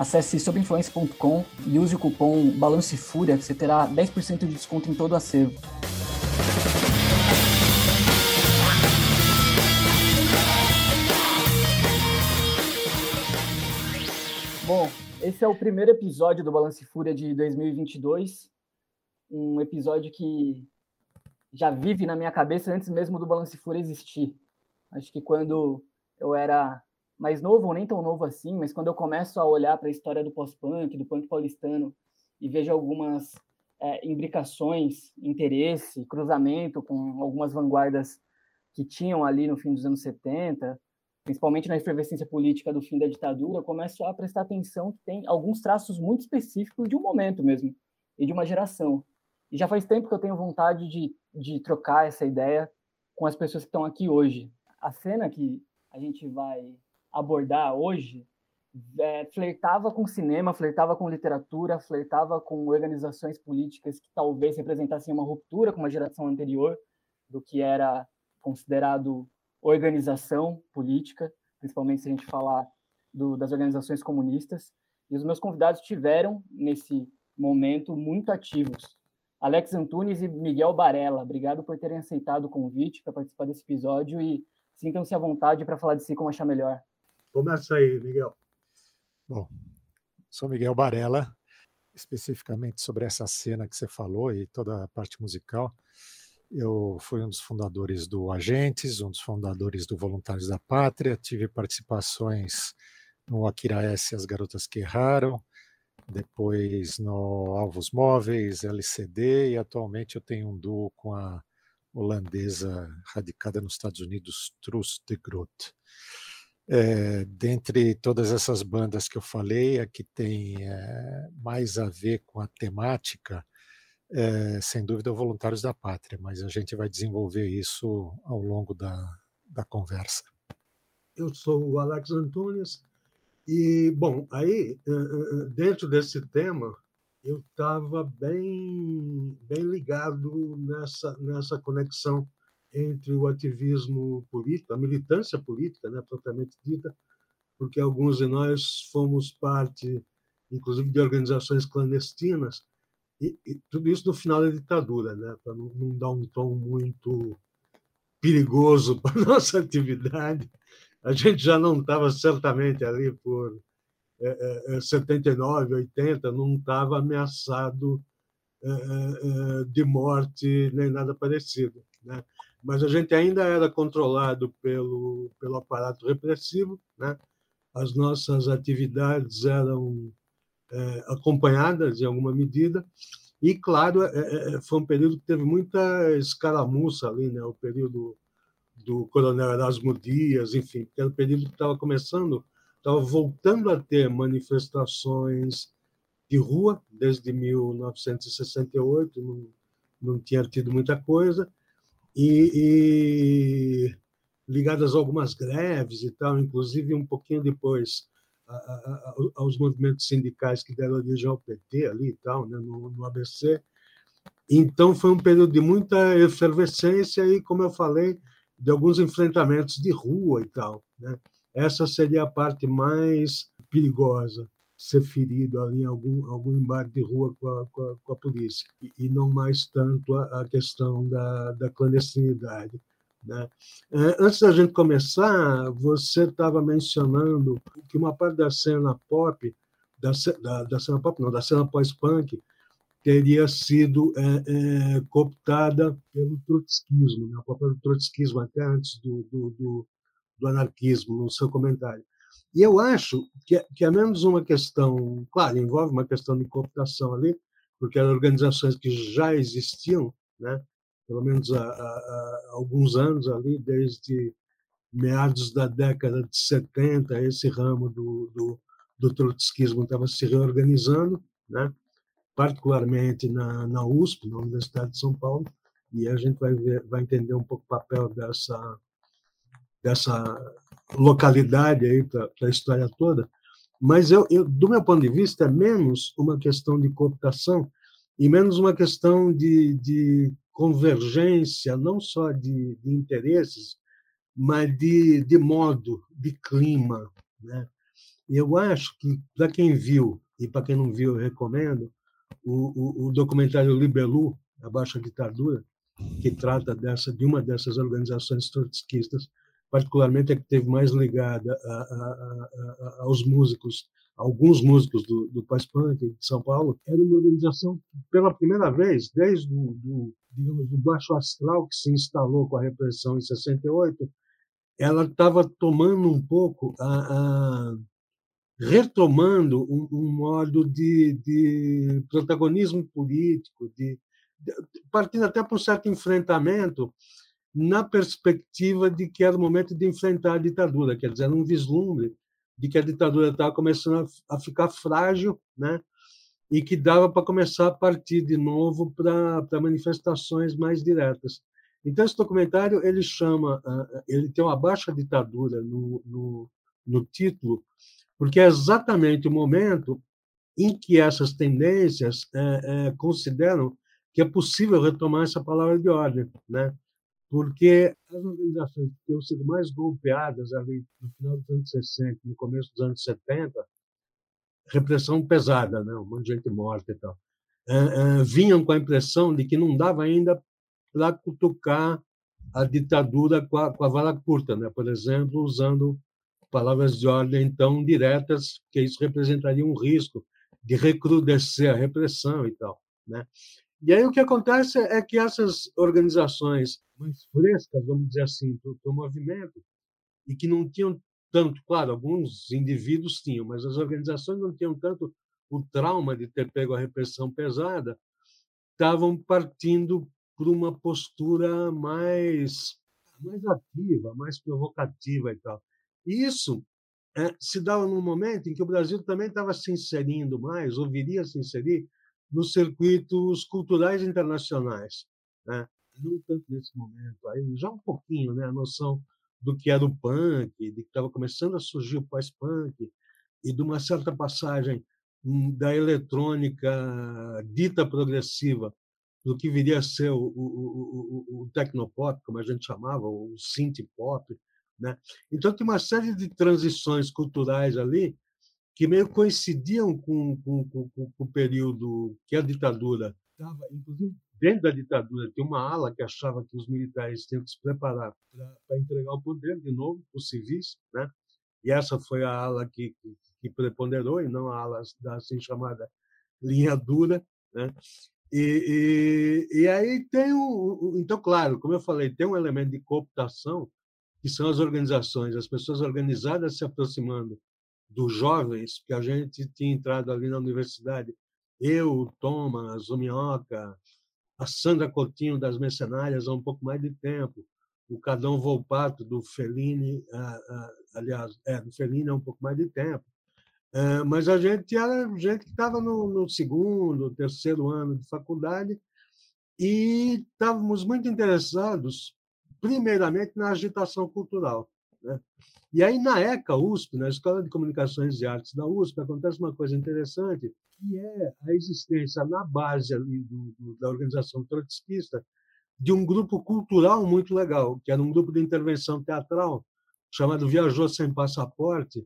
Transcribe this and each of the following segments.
Acesse sobinfluência.com e use o cupom BALANCEFúria que você terá 10% de desconto em todo o acervo. Bom, esse é o primeiro episódio do Balance Fúria de 2022. Um episódio que já vive na minha cabeça antes mesmo do Balance Fúria existir. Acho que quando eu era mais novo, ou nem tão novo assim, mas quando eu começo a olhar para a história do pós-punk, do punk paulistano, e vejo algumas é, imbricações, interesse, cruzamento com algumas vanguardas que tinham ali no fim dos anos 70, principalmente na efervescência política do fim da ditadura, começo a prestar atenção que tem alguns traços muito específicos de um momento mesmo, e de uma geração. E já faz tempo que eu tenho vontade de, de trocar essa ideia com as pessoas que estão aqui hoje. A cena que a gente vai abordar hoje é, flertava com cinema, flertava com literatura, flertava com organizações políticas que talvez representassem uma ruptura com uma geração anterior do que era considerado organização política, principalmente se a gente falar do, das organizações comunistas. E os meus convidados tiveram, nesse momento, muito ativos. Alex Antunes e Miguel Barella, obrigado por terem aceitado o convite para participar desse episódio e sintam-se à vontade para falar de si como achar melhor. Começa aí, Miguel. Bom, sou Miguel Barella, especificamente sobre essa cena que você falou e toda a parte musical. Eu fui um dos fundadores do Agentes, um dos fundadores do Voluntários da Pátria, tive participações no Akira S, As Garotas que Erraram, depois no Alvos Móveis, LCD, e atualmente eu tenho um duo com a holandesa radicada nos Estados Unidos, Truus de Groot. É, dentre todas essas bandas que eu falei, a que tem é, mais a ver com a temática, é, sem dúvida, é o Voluntários da Pátria, mas a gente vai desenvolver isso ao longo da, da conversa. Eu sou o Alex Antunes, e, bom, aí, dentro desse tema, eu estava bem, bem ligado nessa, nessa conexão entre o ativismo político, a militância política, né, propriamente dita, porque alguns de nós fomos parte, inclusive, de organizações clandestinas, e, e tudo isso no final da ditadura, né, para não, não dar um tom muito perigoso para nossa atividade. A gente já não estava certamente ali por é, é, 79, 80, não estava ameaçado é, é, de morte nem nada parecido. Né? Mas a gente ainda era controlado pelo, pelo aparato repressivo, né? as nossas atividades eram é, acompanhadas em alguma medida, e, claro, é, é, foi um período que teve muita escaramuça ali, né? o período do coronel Erasmo Dias, enfim, que era o período que estava começando, estava voltando a ter manifestações de rua, desde 1968, não, não tinha tido muita coisa, e, e ligadas a algumas greves e tal, inclusive um pouquinho depois a, a, aos movimentos sindicais que deram origem ao PT ali e tal, né, no, no ABC. Então foi um período de muita efervescência e, como eu falei, de alguns enfrentamentos de rua e tal. Né? Essa seria a parte mais perigosa ser ferido ali em algum, algum embate de rua com a, com a, com a polícia, e, e, não mais tanto a, a questão da, da clandestinidade. Né? É, antes da gente começar, você estava mencionando que uma parte da cena pop, da, da, da cena pop, não, da cena pós-punk, teria sido é, é, cooptada pelo trotskismo, né? o papel do trotskismo até antes do, do, do, do anarquismo, no seu comentário. E eu acho que, é, que é menos uma questão, claro, envolve uma questão de cooptação ali, porque eram organizações que já existiam, né? pelo menos há, há, há alguns anos ali, desde meados da década de 70, esse ramo do, do, do trotskismo estava se reorganizando, né? particularmente na, na USP, na Universidade de São Paulo, e a gente vai, ver, vai entender um pouco o papel dessa, dessa localidade aí para a história toda. Mas, eu, eu, do meu ponto de vista, é menos uma questão de cooptação e menos uma questão de, de convergência, não só de, de interesses, mas de, de modo, de clima. Né? Eu acho que, para quem viu, e para quem não viu, eu recomendo, o, o, o documentário Libelu, A Baixa Ditadura, que trata dessa de uma dessas organizações trotskistas, particularmente a que teve mais ligada a, a, a, aos músicos, alguns músicos do, do punk de São Paulo, era uma organização pela primeira vez, desde o do, digamos, do baixo astral que se instalou com a repressão em 68, ela estava tomando um pouco a, retomando um, um modo de, de, protagonismo político, de, de, partindo até para um certo enfrentamento na perspectiva de que era o momento de enfrentar a ditadura, quer dizer, um vislumbre de que a ditadura estava começando a, ficar frágil, né? e que dava para começar a partir de novo para, manifestações mais diretas. Então esse documentário ele chama, ele tem uma baixa ditadura no, no, no título, porque é exatamente o momento em que essas tendências é, é, consideram que é possível retomar essa palavra de ordem, né? Porque as organizações que tinham sido mais golpeadas ali no final dos anos 60, no começo dos anos 70, repressão pesada, né? um monte de gente morta e tal, vinham com a impressão de que não dava ainda para cutucar a ditadura com a, com a vara curta, né? por exemplo, usando palavras de ordem tão diretas, que isso representaria um risco de recrudescer a repressão e tal. Né? E aí o que acontece é que essas organizações mais frescas, vamos dizer assim, do, do movimento, e que não tinham tanto, claro, alguns indivíduos tinham, mas as organizações não tinham tanto o trauma de ter pego a repressão pesada, estavam partindo para uma postura mais mais ativa, mais provocativa e tal. E isso é, se dava num momento em que o Brasil também estava se inserindo mais, ou viria a se inserir, nos circuitos culturais internacionais. Né? Não tanto nesse momento, aí já um pouquinho, né? a noção do que era o punk, de que estava começando a surgir o pós-punk, e de uma certa passagem hum, da eletrônica dita progressiva do que viria a ser o, o, o, o tecnopop, como a gente chamava, o synth pop. Né? Então, tem uma série de transições culturais ali que meio coincidiam com, com, com, com o período que a ditadura estava, inclusive dentro da ditadura, tinha uma ala que achava que os militares tinham que se preparar para entregar o poder de novo para os civis, né? E essa foi a ala que, que, que preponderou, e não a ala da assim chamada linha dura, né? E, e, e aí tem o, então, claro, como eu falei, tem um elemento de cooptação, que são as organizações, as pessoas organizadas se aproximando dos jovens, que a gente tinha entrado ali na universidade, eu, o Thomas, o Minhoca, a Sandra Coutinho das Mercenárias há um pouco mais de tempo, o Cadão Volpato do Fellini, aliás, é, do Fellini há um pouco mais de tempo. É, mas a gente era gente que estava no, no segundo, terceiro ano de faculdade e estávamos muito interessados, primeiramente, na agitação cultural. Né? E aí, na ECA USP, na Escola de Comunicações e Artes da USP, acontece uma coisa interessante, que é a existência na base ali do, do, da organização trotskista de um grupo cultural muito legal, que era um grupo de intervenção teatral chamado Viajou Sem Passaporte,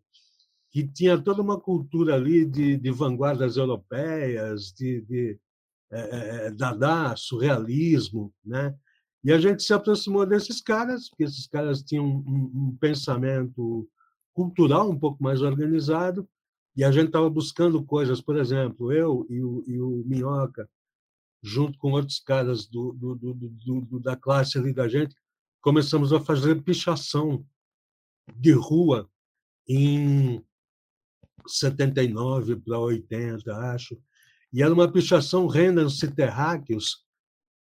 que tinha toda uma cultura ali de, de vanguardas europeias, de, de é, Dada, surrealismo, né? E a gente se aproximou desses caras, porque esses caras tinham um, um pensamento cultural um pouco mais organizado, e a gente estava buscando coisas, por exemplo, eu e o, e o Minhoca, junto com outros caras do, do, do, da classe ali da gente, começamos a fazer pichação de rua em 79 para 80, acho. E era uma pichação Renance Terráqueos,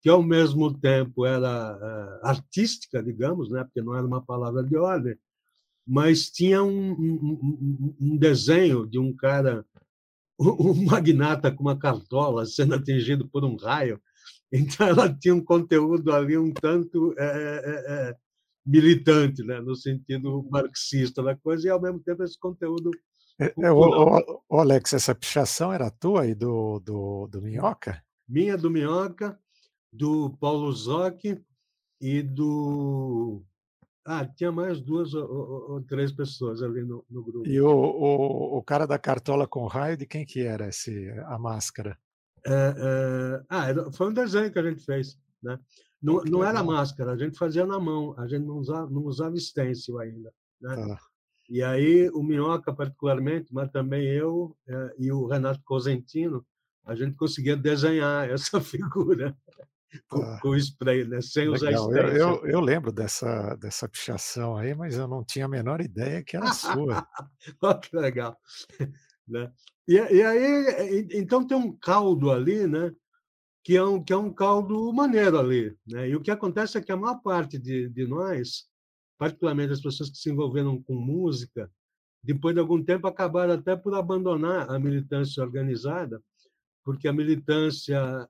que ao mesmo tempo era uh, artística, digamos, né, porque não era uma palavra de ordem, mas tinha um, um, um, desenho de um cara um magnata com uma cartola sendo atingido por um raio. Então, ela tinha um conteúdo ali um tanto é, é, militante, né? no sentido marxista da coisa, e, ao mesmo tempo, esse conteúdo. É, é, o, o, o, Alex, essa pichação era tua e do, do, do Minhoca? Minha, do Minhoca, do Paulo Zoc e do ah, tinha mais duas ou, ou, ou três pessoas ali no, no grupo. E o, o, o, cara da cartola com raio, de quem que era esse, a máscara? É, é, ah, foi um desenho que a gente fez. Né? Não, não era máscara, a gente fazia na mão, a gente não usava, não usava stencil ainda. Né? Ah. E aí o Minhoca, particularmente, mas também eu é, e o Renato Cosentino, a gente conseguia desenhar essa figura com, ah, com spray, né? sem legal. usar spray. Eu, eu, eu, lembro dessa, dessa pichação aí, mas eu não tinha a menor ideia que era sua. Olha que legal. né? E, e, aí, então tem um caldo ali, né? Que é um, que é um caldo maneiro ali. Né? E o que acontece é que a maior parte de, de nós, particularmente as pessoas que se envolveram com música, depois de algum tempo acabaram até por abandonar a militância organizada porque a militância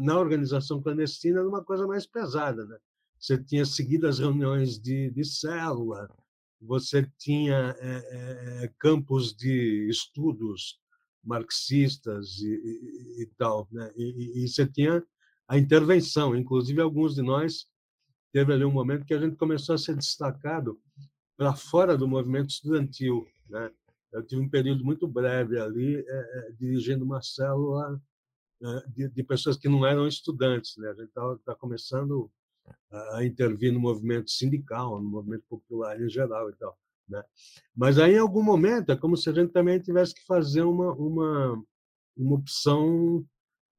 na organização clandestina era uma coisa mais pesada. Né? Você tinha seguido as reuniões de, de célula, você tinha é, é, campos de estudos marxistas e, e, e tal, né? E, e, você tinha a intervenção. Inclusive, alguns de nós teve ali um momento que a gente começou a ser destacado para fora do movimento estudantil, né? Eu tive um período muito breve ali, é, dirigindo uma célula é, de, de, pessoas que não eram estudantes. Né? A gente está tá começando a intervir no movimento sindical, no movimento popular em geral e tal. Né? Mas aí, em algum momento, é como se a gente também tivesse que fazer uma, uma, uma opção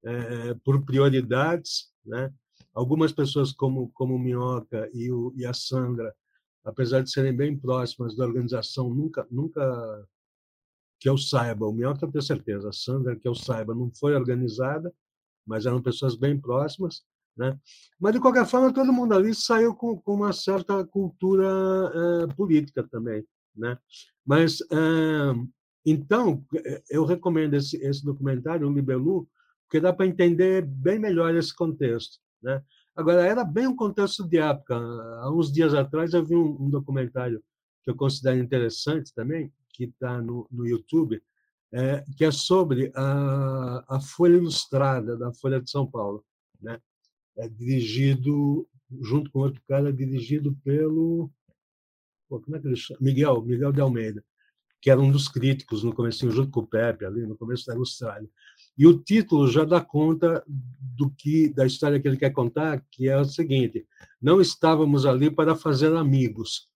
é, por prioridades. Né? Algumas pessoas, como, como o Minhoca e, o, e a Sandra, apesar de serem bem próximas da organização, nunca, nunca que eu saiba, o Minhoca eu tenho certeza, a Sandra, que eu saiba, não foi organizada, mas eram pessoas bem próximas. Né? Mas, de qualquer forma, todo mundo ali saiu com, com uma certa cultura política também. Né? Mas, então, eu recomendo esse, esse documentário, o Libelu, porque dá para entender bem melhor esse contexto. Né? Agora, era bem um contexto de época. Há uns dias atrás eu vi um, um documentário que eu considero interessante também, que está no, no YouTube, é, que é sobre a, a Folha Ilustrada da Folha de São Paulo. Né? É dirigido, junto com outro cara, dirigido pelo. Pô, como é que ele chama? Miguel, Miguel de Almeida, que era um dos críticos no começo, junto com o Pepe, ali no começo da Ilustrada. E o título já dá conta do que da história que ele quer contar, que é o seguinte: não estávamos ali para fazer amigos,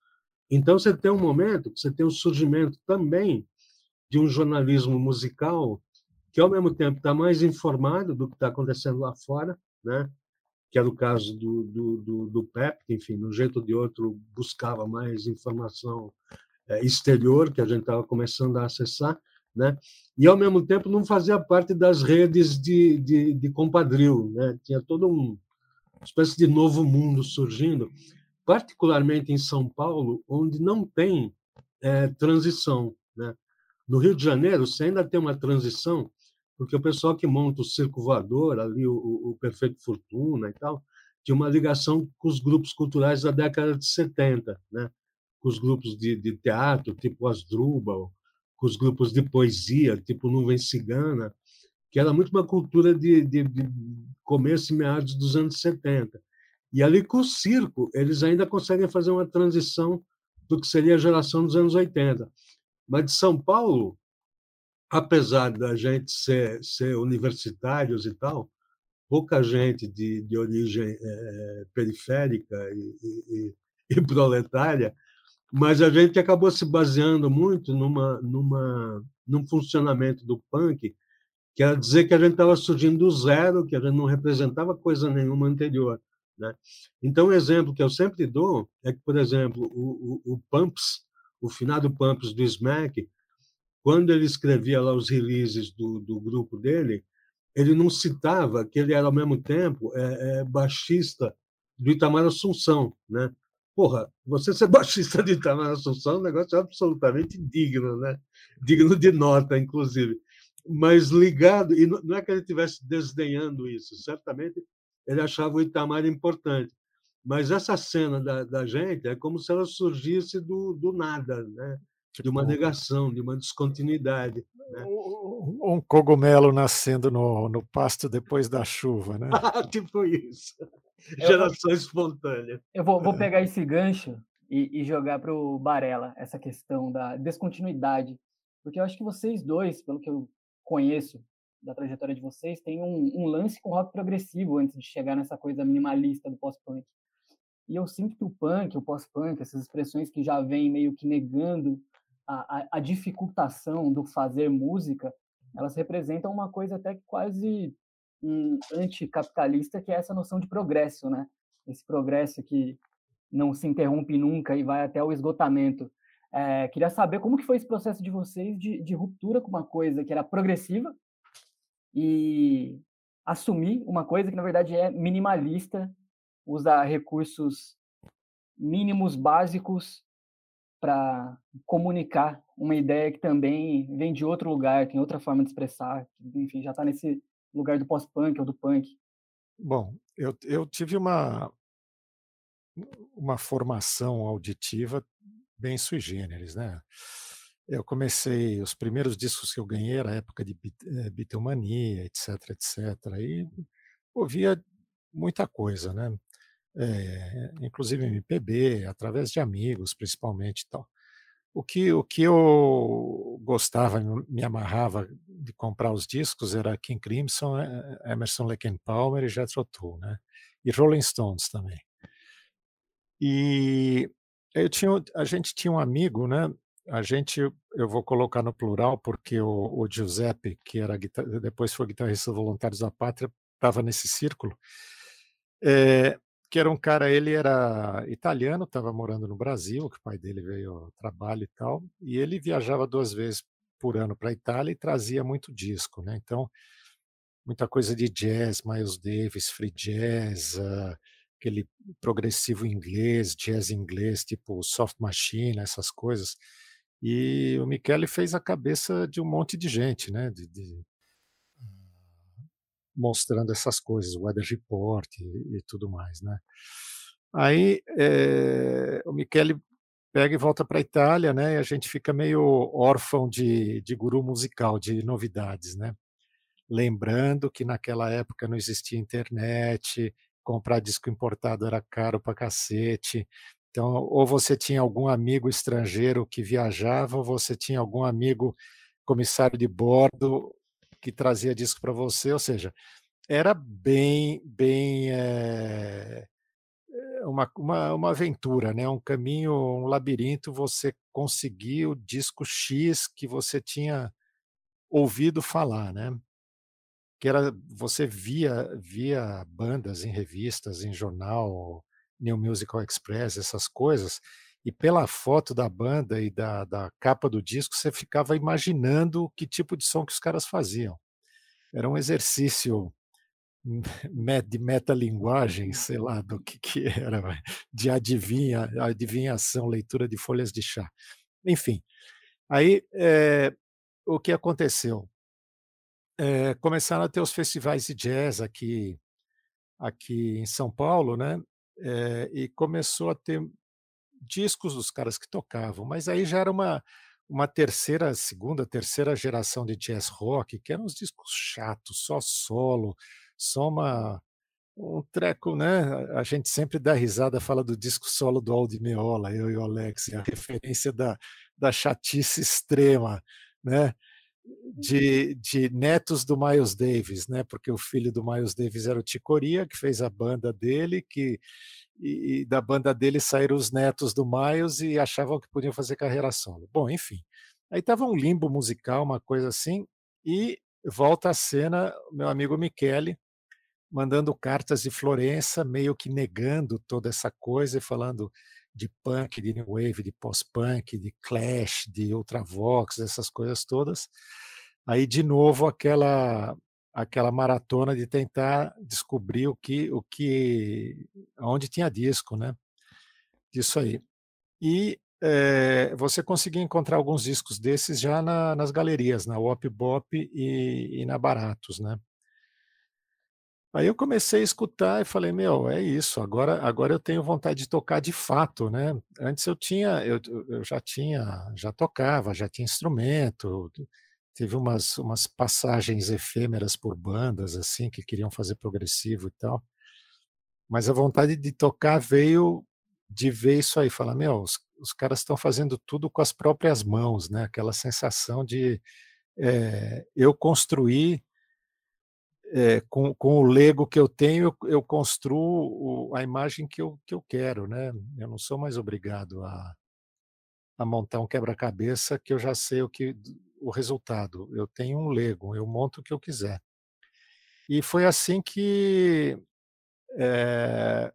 então, você tem um momento você tem o surgimento também de um jornalismo musical que, ao mesmo tempo, está mais informado do que está acontecendo lá fora, né? que era o caso do, do, do, do PEP, que, enfim, de um jeito ou de outro, buscava mais informação é, exterior, que a gente estava começando a acessar, né? e, ao mesmo tempo, não fazia parte das redes de, de, de compadril. Né? Tinha todo um uma espécie de novo mundo surgindo particularmente em São Paulo, onde não tem é, transição. Né? No Rio de Janeiro, você ainda tem uma transição, porque o pessoal que monta o Circo Voador, ali o, o Perfeito Fortuna e tal, tinha uma ligação com os grupos culturais da década de 70, né? com os grupos de, de teatro, tipo Asdrubal, com os grupos de poesia, tipo Nuvem Cigana, que era muito uma cultura de, de, de começo e meados dos anos 70. E ali com o circo, eles ainda conseguem fazer uma transição do que seria a geração dos anos 80. Mas de São Paulo, apesar da gente ser, ser universitários e tal, pouca gente de, de origem é, periférica e, e, e, proletária, mas a gente acabou se baseando muito numa, numa, num funcionamento do punk, que era dizer que a gente estava surgindo do zero, que a gente não representava coisa nenhuma anterior. Né? Então, um exemplo que eu sempre dou é que, por exemplo, o, o, o Pumps, o finado Pumps do Smack, quando ele escrevia lá os releases do, do grupo dele, ele não citava que ele era, ao mesmo tempo, é, é, baixista do Itamar Assunção. Né? Porra, você ser baixista de Itamar Assunção é um negócio absolutamente digno, né? digno de nota, inclusive. mas ligado, e não é que ele estivesse desdenhando isso, certamente ele achava o Itamar importante, mas essa cena da, da gente é como se ela surgisse do, do nada, né? de uma tipo negação, de uma descontinuidade. Né? Um cogumelo nascendo no, no pasto depois da chuva, né? tipo isso. Geração eu, espontânea. Eu vou, vou pegar esse gancho e, e jogar para o Barella essa questão da descontinuidade, porque eu acho que vocês dois, pelo que eu conheço da trajetória de vocês, têm um, um lance com rock progressivo antes de chegar nessa coisa minimalista do pós-punk. E eu sinto que o punk, o pós-punk, essas expressões que já vêm meio que negando a, a, a, dificultação do fazer música, elas representam uma coisa até que quase um, anticapitalista, que é essa noção de progresso, né? Esse progresso que não se interrompe nunca e vai até o esgotamento. É, queria saber como que foi esse processo de vocês de, de ruptura com uma coisa que era progressiva e assumir uma coisa que na verdade é minimalista, usa recursos mínimos básicos para comunicar uma ideia que também vem de outro lugar, tem outra forma de expressar, enfim, já está nesse lugar do pós-punk ou do punk. Bom, eu, eu tive uma, uma formação auditiva bem sui generis, né? Eu comecei, os primeiros discos que eu ganhei era época de eh, Beatlemania, etc, etc, e ouvia muita coisa, né? é, inclusive MPB, através de amigos, principalmente, tal. O que, o que eu gostava, me amarrava de comprar os discos era King Crimson, eh, Emerson Lake and Palmer e Jethro Tull, né? E Rolling Stones também. E eu tinha, a gente tinha um amigo, né? A gente, eu vou colocar no plural porque o, o Giuseppe, que era depois foi guitarrista Voluntários da Pátria, estava nesse círculo. É, que era um cara, ele era italiano, estava morando no Brasil, que o pai dele veio a trabalho e tal, e ele viajava duas vezes por ano para a Itália e trazia muito disco, né? Então, muita coisa de jazz, Miles Davis, free jazz, uh, aquele progressivo inglês, jazz inglês, tipo Soft Machine, essas coisas. E o Michele fez a cabeça de um monte de gente, né? De, de, mostrando essas coisas, o Weather Report e, e tudo mais, né? Aí é, o Michele pega e volta para a Itália, né? E a gente fica meio órfão de, de guru musical, de novidades, né? Lembrando que naquela época não existia internet, comprar disco importado era caro para cacete. Então, ou você tinha algum amigo estrangeiro que viajava, ou você tinha algum amigo comissário de bordo que trazia disco para você, ou seja, era bem, bem é, uma, uma, uma aventura, né? um caminho, um labirinto, você conseguir o disco X que você tinha ouvido falar, né? Que era, você via, via bandas em revistas, em jornal, New Musical Express, essas coisas, e pela foto da banda e da, da capa do disco, você ficava imaginando que tipo de som que os caras faziam. Era um exercício de metalinguagem, sei lá do que, que era, de adivinha, adivinhação, leitura de folhas de chá. Enfim, aí é, o que aconteceu? É, começaram a ter os festivais de jazz aqui, aqui em São Paulo, né? É, e começou a ter discos dos caras que tocavam, mas aí já era uma, uma terceira, segunda, terceira geração de jazz rock, que eram uns discos chatos, só solo, só uma, um treco, né? A gente sempre dá risada, fala do disco solo do Aldi Meola, eu e o Alex, a referência da, da chatice extrema, né? De, de netos do Miles Davis, né? Porque o filho do Miles Davis era o Ticoria, que fez a banda dele, que e, e, da banda dele saíram os netos do Miles e achavam que podiam fazer carreira solo. Bom, enfim. Aí tava um limbo musical, uma coisa assim, e volta a cena, meu amigo Michele, mandando cartas de Florença, meio que negando toda essa coisa e falando de punk, de new wave, de post-punk, de Clash, de Ultravox, essas coisas todas. Aí de novo aquela aquela maratona de tentar descobrir o que o que onde tinha disco, né? Disso aí. E é, você conseguia encontrar alguns discos desses já na, nas galerias, na Wop Bop e, e, na Baratos, né? Aí eu comecei a escutar e falei, meu, é isso, agora, agora eu tenho vontade de tocar de fato, né? Antes eu tinha, eu, eu já tinha, já tocava, já tinha instrumento, teve umas, umas passagens efêmeras por bandas, assim, que queriam fazer progressivo e tal, mas a vontade de tocar veio de ver isso aí, falar, meu, os, os caras estão fazendo tudo com as próprias mãos, né? Aquela sensação de é, eu construir é, com, com o Lego que eu tenho, eu, construo a imagem que eu, que eu quero, né? Eu não sou mais obrigado a, a montar um quebra-cabeça que eu já sei o que o resultado. Eu tenho um Lego, eu monto o que eu quiser. E foi assim que é,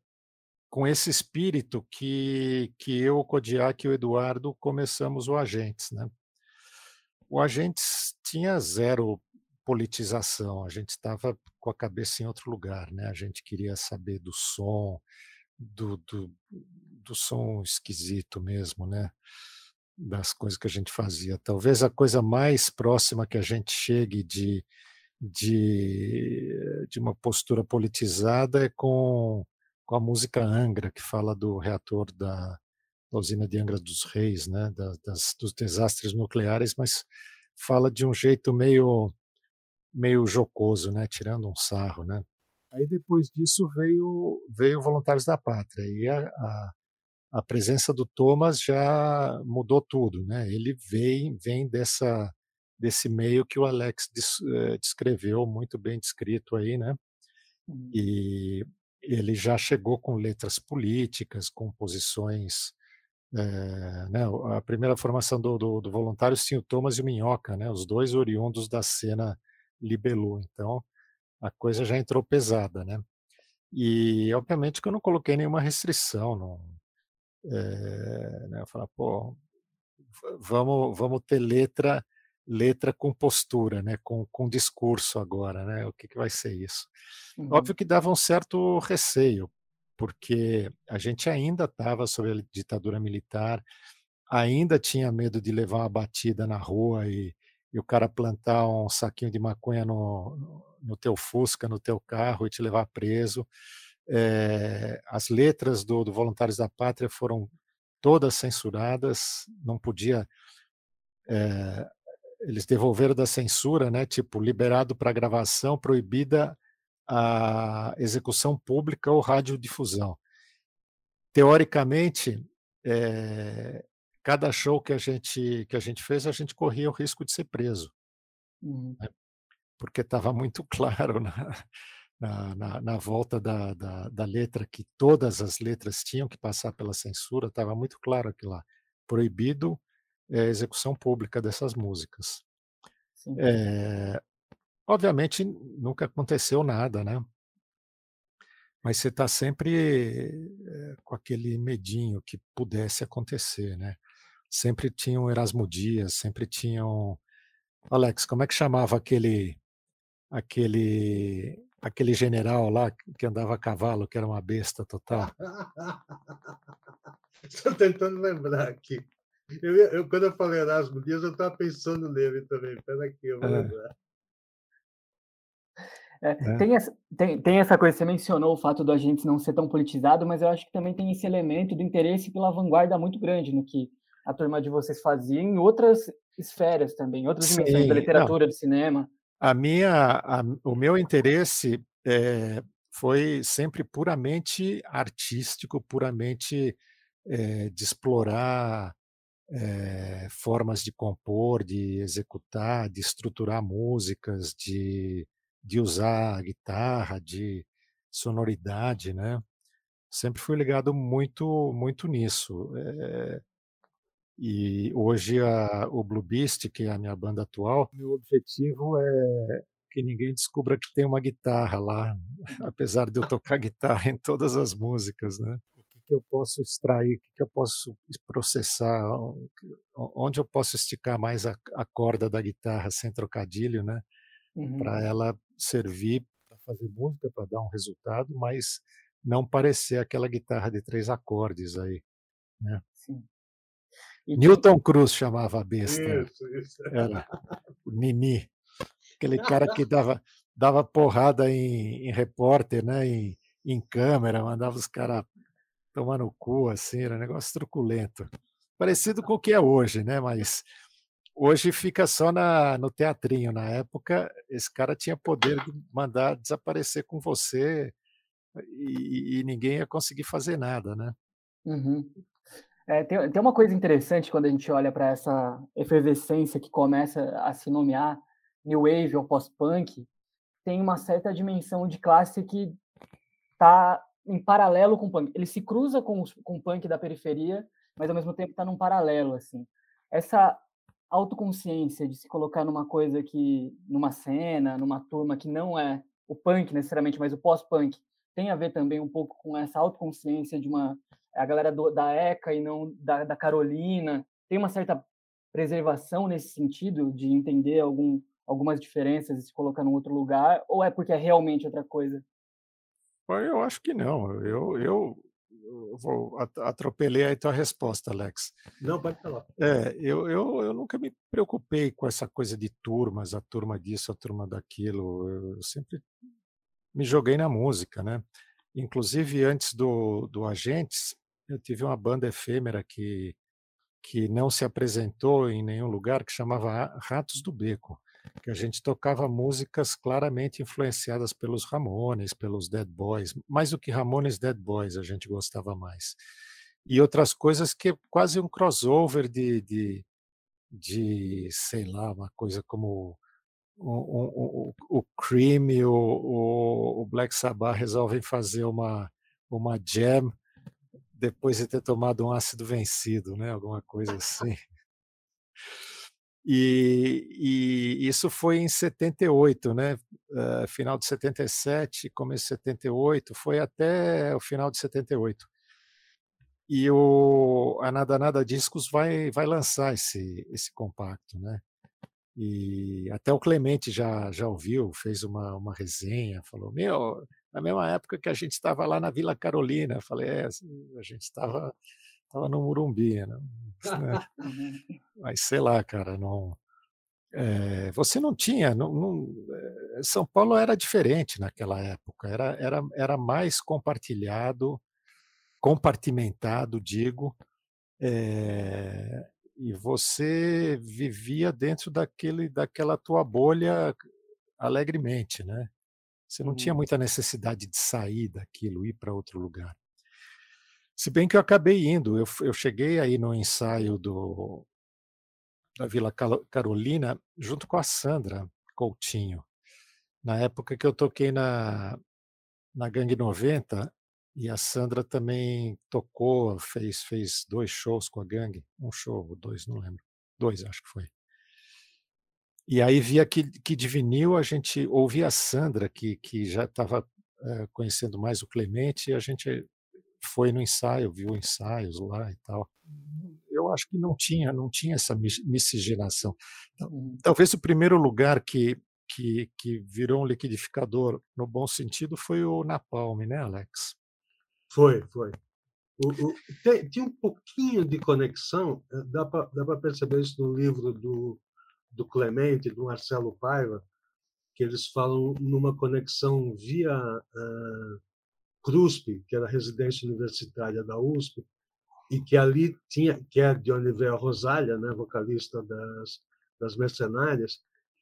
com esse espírito que, que eu, o Kodiak e o Eduardo começamos o Agentes. Né? O Agentes tinha zero politização, a gente estava com a cabeça em outro lugar, né? a gente queria saber do som, do, do, do som esquisito mesmo, né? das coisas que a gente fazia. Talvez a coisa mais próxima que a gente chegue de, de, de uma postura politizada é com com a música Angra, que fala do reator da, da usina de Angra dos Reis, né, das, dos desastres nucleares, mas fala de um jeito meio meio jocoso, né, tirando um sarro, né. Aí depois disso veio veio Voluntários da Pátria e a, a, a presença do Thomas já mudou tudo, né. Ele vem vem dessa desse meio que o Alex eh, descreveu muito bem descrito aí, né. Uhum. E ele já chegou com letras políticas, com posições. É, né, a primeira formação do, do, do Voluntários tinha o Thomas e o Minhoca, né, os dois oriundos da cena Libelu. Então, a coisa já entrou pesada. Né? E, obviamente, que eu não coloquei nenhuma restrição. Não, é, né, eu falar, pô, vamos, vamos ter letra letra com postura, né, com, com discurso agora, né, o que, que vai ser isso? Uhum. Óbvio que dava um certo receio, porque a gente ainda estava sob a ditadura militar, ainda tinha medo de levar uma batida na rua e, e o cara plantar um saquinho de maconha no, no teu Fusca, no teu carro e te levar preso. É, as letras do, do Voluntários da Pátria foram todas censuradas, não podia é, eles devolveram da censura, né? Tipo, liberado para gravação, proibida a execução pública ou radiodifusão. Teoricamente, é, cada show que a gente que a gente fez, a gente corria o risco de ser preso, uhum. né? porque estava muito claro na, na, na, na volta da, da, da, letra que todas as letras tinham que passar pela censura, estava muito claro aquilo lá, proibido é, execução pública dessas músicas. É, obviamente nunca aconteceu nada, né? Mas você está sempre é, com aquele medinho que pudesse acontecer, né? Sempre tinham Erasmo Dias, sempre tinham Alex, como é que chamava aquele aquele aquele general lá que andava a cavalo, que era uma besta total? Estou tentando lembrar aqui. Eu, eu, quando eu falei Erasmo Dias, eu estava pensando nele também. Espera aqui, eu vou é. lembrar. É, é. Tem, essa, tem, tem, essa coisa, você mencionou o fato do agente não ser tão politizado, mas eu acho que também tem esse elemento do interesse pela vanguarda muito grande no que a turma de vocês fazia em outras esferas também, outras Sim, dimensões da literatura, não. do cinema. A minha, a, o meu interesse é, foi sempre puramente artístico, puramente é, de explorar é, formas de compor, de executar, de estruturar músicas, de, de usar a guitarra, de sonoridade, né? Sempre fui ligado muito, muito nisso. É, e hoje a, o Blue Beast, que é a minha banda atual, meu objetivo é que ninguém descubra que tem uma guitarra lá, apesar de eu tocar guitarra em todas as músicas, né? que eu posso extrair, o que eu posso processar, onde eu posso esticar mais a, a corda da guitarra sem trocadilho, né? Uhum. Para ela servir para fazer música, para dar um resultado, mas não parecer aquela guitarra de três acordes aí, né? Sim. E Newton Cruz chamava a besta. Isso, isso. Era o Nini. Aquele cara que dava, dava porrada em, em repórter, né? Em, em câmera, mandava os caras tomar no cu, assim, era um negócio truculento. Parecido com o que é hoje, né? Mas hoje fica só na, no teatrinho. Na época, esse cara tinha poder de mandar desaparecer com você e, e ninguém ia conseguir fazer nada, né? Uhum. É, tem, tem uma coisa interessante quando a gente olha para essa efervescência que começa a se nomear New Wave ou Post-Punk, tem uma certa dimensão de classe que está em paralelo com o punk. Ele se cruza com, com o punk da periferia, mas ao mesmo tempo está num paralelo, assim. Essa autoconsciência de se colocar numa coisa que, numa cena, numa turma que não é o punk necessariamente, mas o pós-punk, tem a ver também um pouco com essa autoconsciência de uma a galera do, da ECA e não da, da Carolina. Tem uma certa preservação nesse sentido de entender algum, algumas diferenças e se colocar num outro lugar, ou é porque é realmente outra coisa? Eu acho que não. Eu, eu, eu vou atropelei aí tua resposta, Alex. Não, pode falar. É, eu, eu, eu nunca me preocupei com essa coisa de turmas, a turma disso, a turma daquilo. Eu sempre me joguei na música, né? Inclusive, antes do, do Agentes, eu tive uma banda efêmera que, que não se apresentou em nenhum lugar, que chamava Ratos do Beco, que a gente tocava músicas claramente influenciadas pelos Ramones, pelos Dead Boys, mais do que Ramones Dead Boys a gente gostava mais. E outras coisas que é quase um crossover de, de, de sei lá, uma coisa como o, o, o, o Cream e o, o, Black Sabbath resolvem fazer uma, uma jam depois de ter tomado um ácido vencido, né? Alguma coisa assim. E, e isso foi em 78, né? Uh, final de 77, começo de 78, foi até o final de 78. E o, a Nada Nada Discos vai, vai lançar esse, esse compacto, né? E até o Clemente já, já ouviu, fez uma, uma resenha, falou: Meu, na mesma época que a gente estava lá na Vila Carolina. Eu falei: É, a gente estava tava no Murumbi, né? Mas sei lá, cara, não. É, você não tinha. Não, não, eh, São Paulo era diferente naquela época, era, era, era mais compartilhado, compartimentado, digo. É, e você vivia dentro daquele, daquela tua bolha alegremente, né? Você não tinha uhum. muita necessidade de sair daquilo, ir para outro lugar. Se bem que eu acabei indo, eu, eu cheguei aí no ensaio do, da Vila Carolina junto com a Sandra Coutinho. Na época que eu toquei na, na Gangue 90, e a Sandra também tocou, fez, fez dois shows com a gangue, um show, dois, não lembro. Dois, acho que foi. E aí via que, que de vinil a gente ouvia a Sandra, que, que já estava é, conhecendo mais o Clemente, e a gente foi no ensaio, viu ensaios lá e tal. Eu acho que não tinha, não tinha essa miscigenação. Então, talvez o primeiro lugar que, que, que virou um liquidificador no bom sentido foi o Napalm, né, Alex? Foi, foi. O, o, tem, tem, um pouquinho de conexão, eh, dá para perceber isso no livro do, do Clemente, do Marcelo Paiva, que eles falam numa conexão via uh, CRUSP, que era a residência universitária da USP, e que ali tinha, que é de onde veio a Rosália, né, vocalista das, das Mercenárias,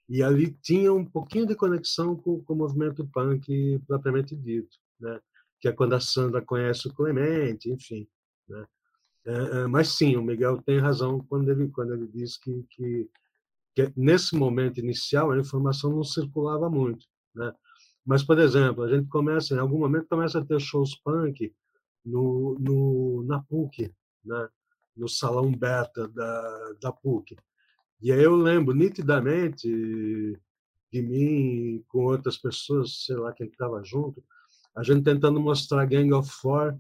e ali tinha um pouquinho de conexão com, com o movimento punk propriamente dito, né? que é quando a Sandra conhece o Clemente, enfim. Né? É, é, mas sim, o Miguel tem razão quando ele, quando ele diz que, que, que, nesse momento inicial a informação não circulava muito. Né? Mas, por exemplo, a gente começa, em algum momento, começa a ter shows punk no, no, na PUC, né? no Salão Beta da, da PUC. E aí eu lembro nitidamente de mim com outras pessoas, sei lá quem estava junto, a gente tentando mostrar Gang of Four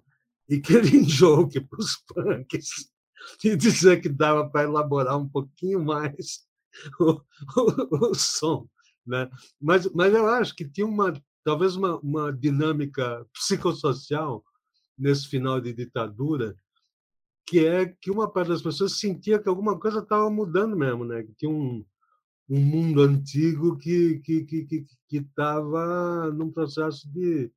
e Killing Joke para os punks e dizer que dava para elaborar um pouquinho mais o, o, o, som. Né? Mas, mas eu acho que tinha uma talvez uma, uma dinâmica psicossocial nesse final de ditadura que é que uma parte das pessoas sentia que alguma coisa estava mudando mesmo, né? Que tinha um, um mundo antigo que que que que estava num processo de,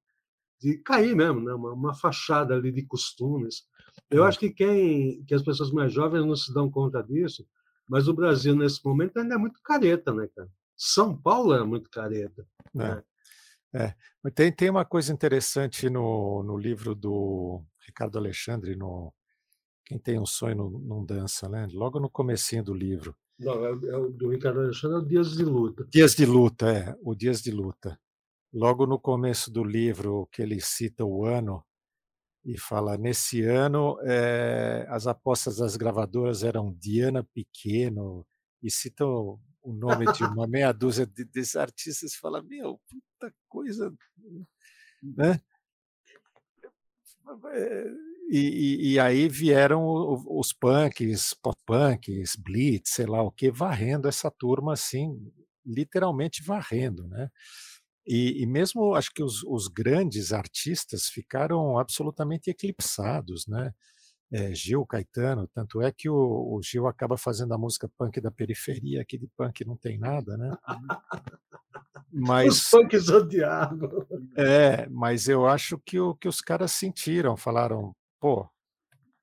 de cair mesmo, né? Uma, uma fachada ali de costumes. Eu acho que quem que as pessoas mais jovens não se dão conta disso, mas o Brasil nesse momento ainda é muito careta, né, cara? São Paulo é muito careta. É. Né? É, tem, tem uma coisa interessante no, no livro do Ricardo Alexandre, no Quem Tem um Sonho não, não Dança, né? logo no comecinho do livro. Não, é, é o do Ricardo Alexandre é o Dias de Luta. Dias de Luta, é, o Dias de Luta. Logo no começo do livro, que ele cita o ano, e fala: nesse ano, é, as apostas das gravadoras eram Diana Pequeno, e cita o, nome de uma meia dúzia de, desses artistas, fala: meu, puta coisa. Né? Eh, e, e, e, aí vieram os punks, pop-punks, blitz, sei lá o que, varrendo essa turma assim, literalmente varrendo, né? E, e mesmo acho que os, os, grandes artistas ficaram absolutamente eclipsados, né? É, Gil, Caetano, tanto é que o, o, Gil acaba fazendo a música punk da periferia, que de punk não tem nada, né? Mas, os punks odiavam. É, mas eu acho que, o, que os caras sentiram, falaram, pô,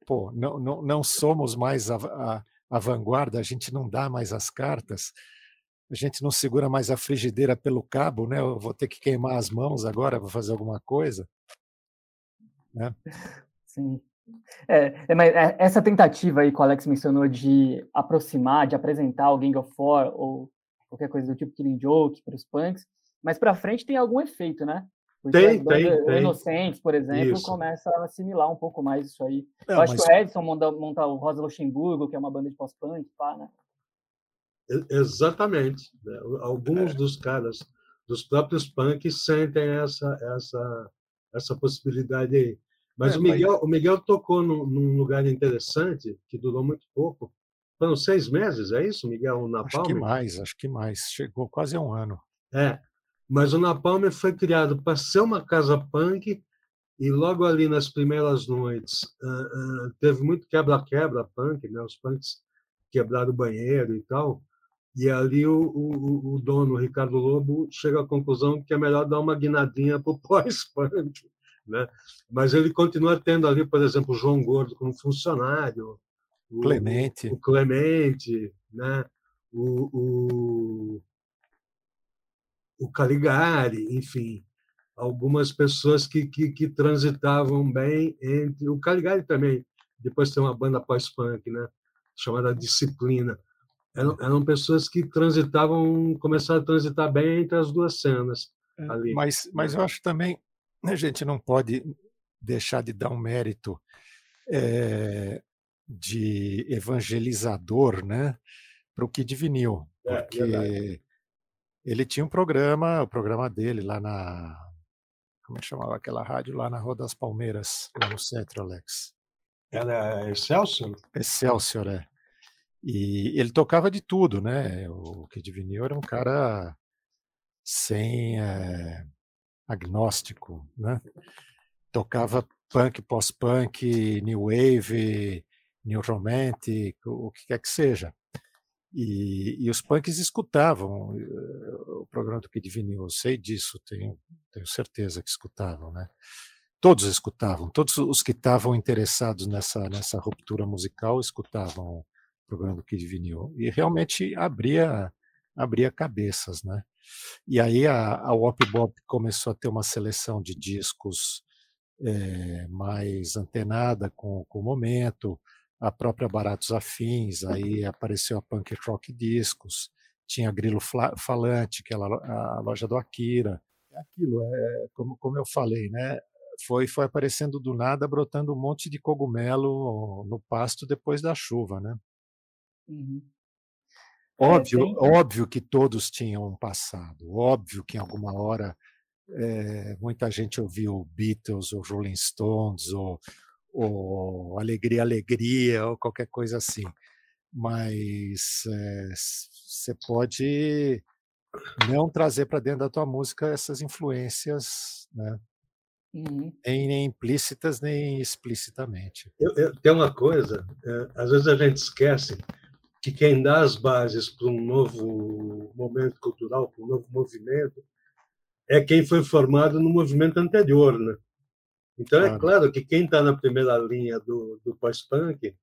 pô não, não, não somos mais a, a, a vanguarda, a gente não dá mais as cartas, a gente não segura mais a frigideira pelo cabo, né? Eu vou ter que queimar as mãos agora para fazer alguma coisa. Né? Sim. É, é, mas é, essa tentativa aí que o Alex mencionou de aproximar, de apresentar o Gang of Four ou qualquer coisa do tipo Killing Joke para os punks, mas para frente tem algum efeito, né? Tem, tem, tem. Inocentes, por exemplo, isso. começa a assimilar um pouco mais isso aí. É, Eu acho mas... que o Edson monta, monta o Rosa Luxemburgo, que é uma banda de pós-punk, pá, né? Exatamente. Né? Alguns é. dos caras, dos próprios punks, sentem essa, essa, essa possibilidade aí. Mas, é, o, Miguel, mas... o Miguel tocou num, num, lugar interessante, que durou muito pouco. Foram seis meses, é isso, Miguel? Na Acho que mais, acho que mais. Chegou quase a um ano. É, mas o Napalm foi criado para ser uma casa punk e logo ali nas primeiras noites uh, uh, teve muito quebra-quebra punk, né? Os punks quebraram o banheiro e tal. E ali o, o, o dono, o Ricardo Lobo, chega à conclusão que é melhor dar uma guinadinha para o pós-punk. Né? Mas ele continua tendo ali, por exemplo, o João Gordo como funcionário, o Clemente, o Clemente, né? o, o, o Caligari, enfim, algumas pessoas que, que, que, transitavam bem entre. O Caligari também, depois tem uma banda pós-punk, né? chamada Disciplina eram, eram pessoas que transitavam, começaram a transitar bem entre as duas cenas. É, ali. Mas, mas eu acho também a gente não pode deixar de dar um mérito é, de evangelizador né, para o Kid Vinil, é, porque é, ele tinha um programa, o programa dele lá na. Como é chamava aquela rádio? Lá na Rua das Palmeiras, lá no centro, Alex. Era Excelsior? Excelsior, é. E ele tocava de tudo, né? O Kid Vinil era um cara sem é, agnóstico, né? Tocava punk, pós-punk, new wave, new romantic, o que quer que seja. E, e, os punks escutavam eh, o programa do Kid Vinil, eu sei disso, tenho, tenho certeza que escutavam, né? Todos escutavam, todos os que estavam interessados nessa, nessa ruptura musical escutavam programa do Kid Vinil, e realmente abria abria cabeças, né? E aí a, a Wop Bop começou a ter uma seleção de discos é, mais antenada com, com o momento, a própria Baratos Afins, aí apareceu a Punk Rock Discos, tinha Grilo Falante, que é a loja do Akira. É aquilo, é, como, como eu falei, né? Foi, foi aparecendo do nada, brotando um monte de cogumelo no pasto depois da chuva, né? Uhum. Óbvio, é, óbvio que todos tinham um passado, óbvio que em alguma hora é, muita gente ouviu Beatles ou Rolling Stones ou, ou Alegria, Alegria ou qualquer coisa assim, mas você é, pode não trazer para dentro da tua música essas influências, né? uhum. nem, nem, implícitas nem explicitamente. Eu, eu, tem uma coisa, é, às vezes a gente esquece que quem dá as bases para um novo momento cultural, para um novo movimento, é quem foi formado no movimento anterior, né? Então é claro que quem está na primeira linha do, do pós-punk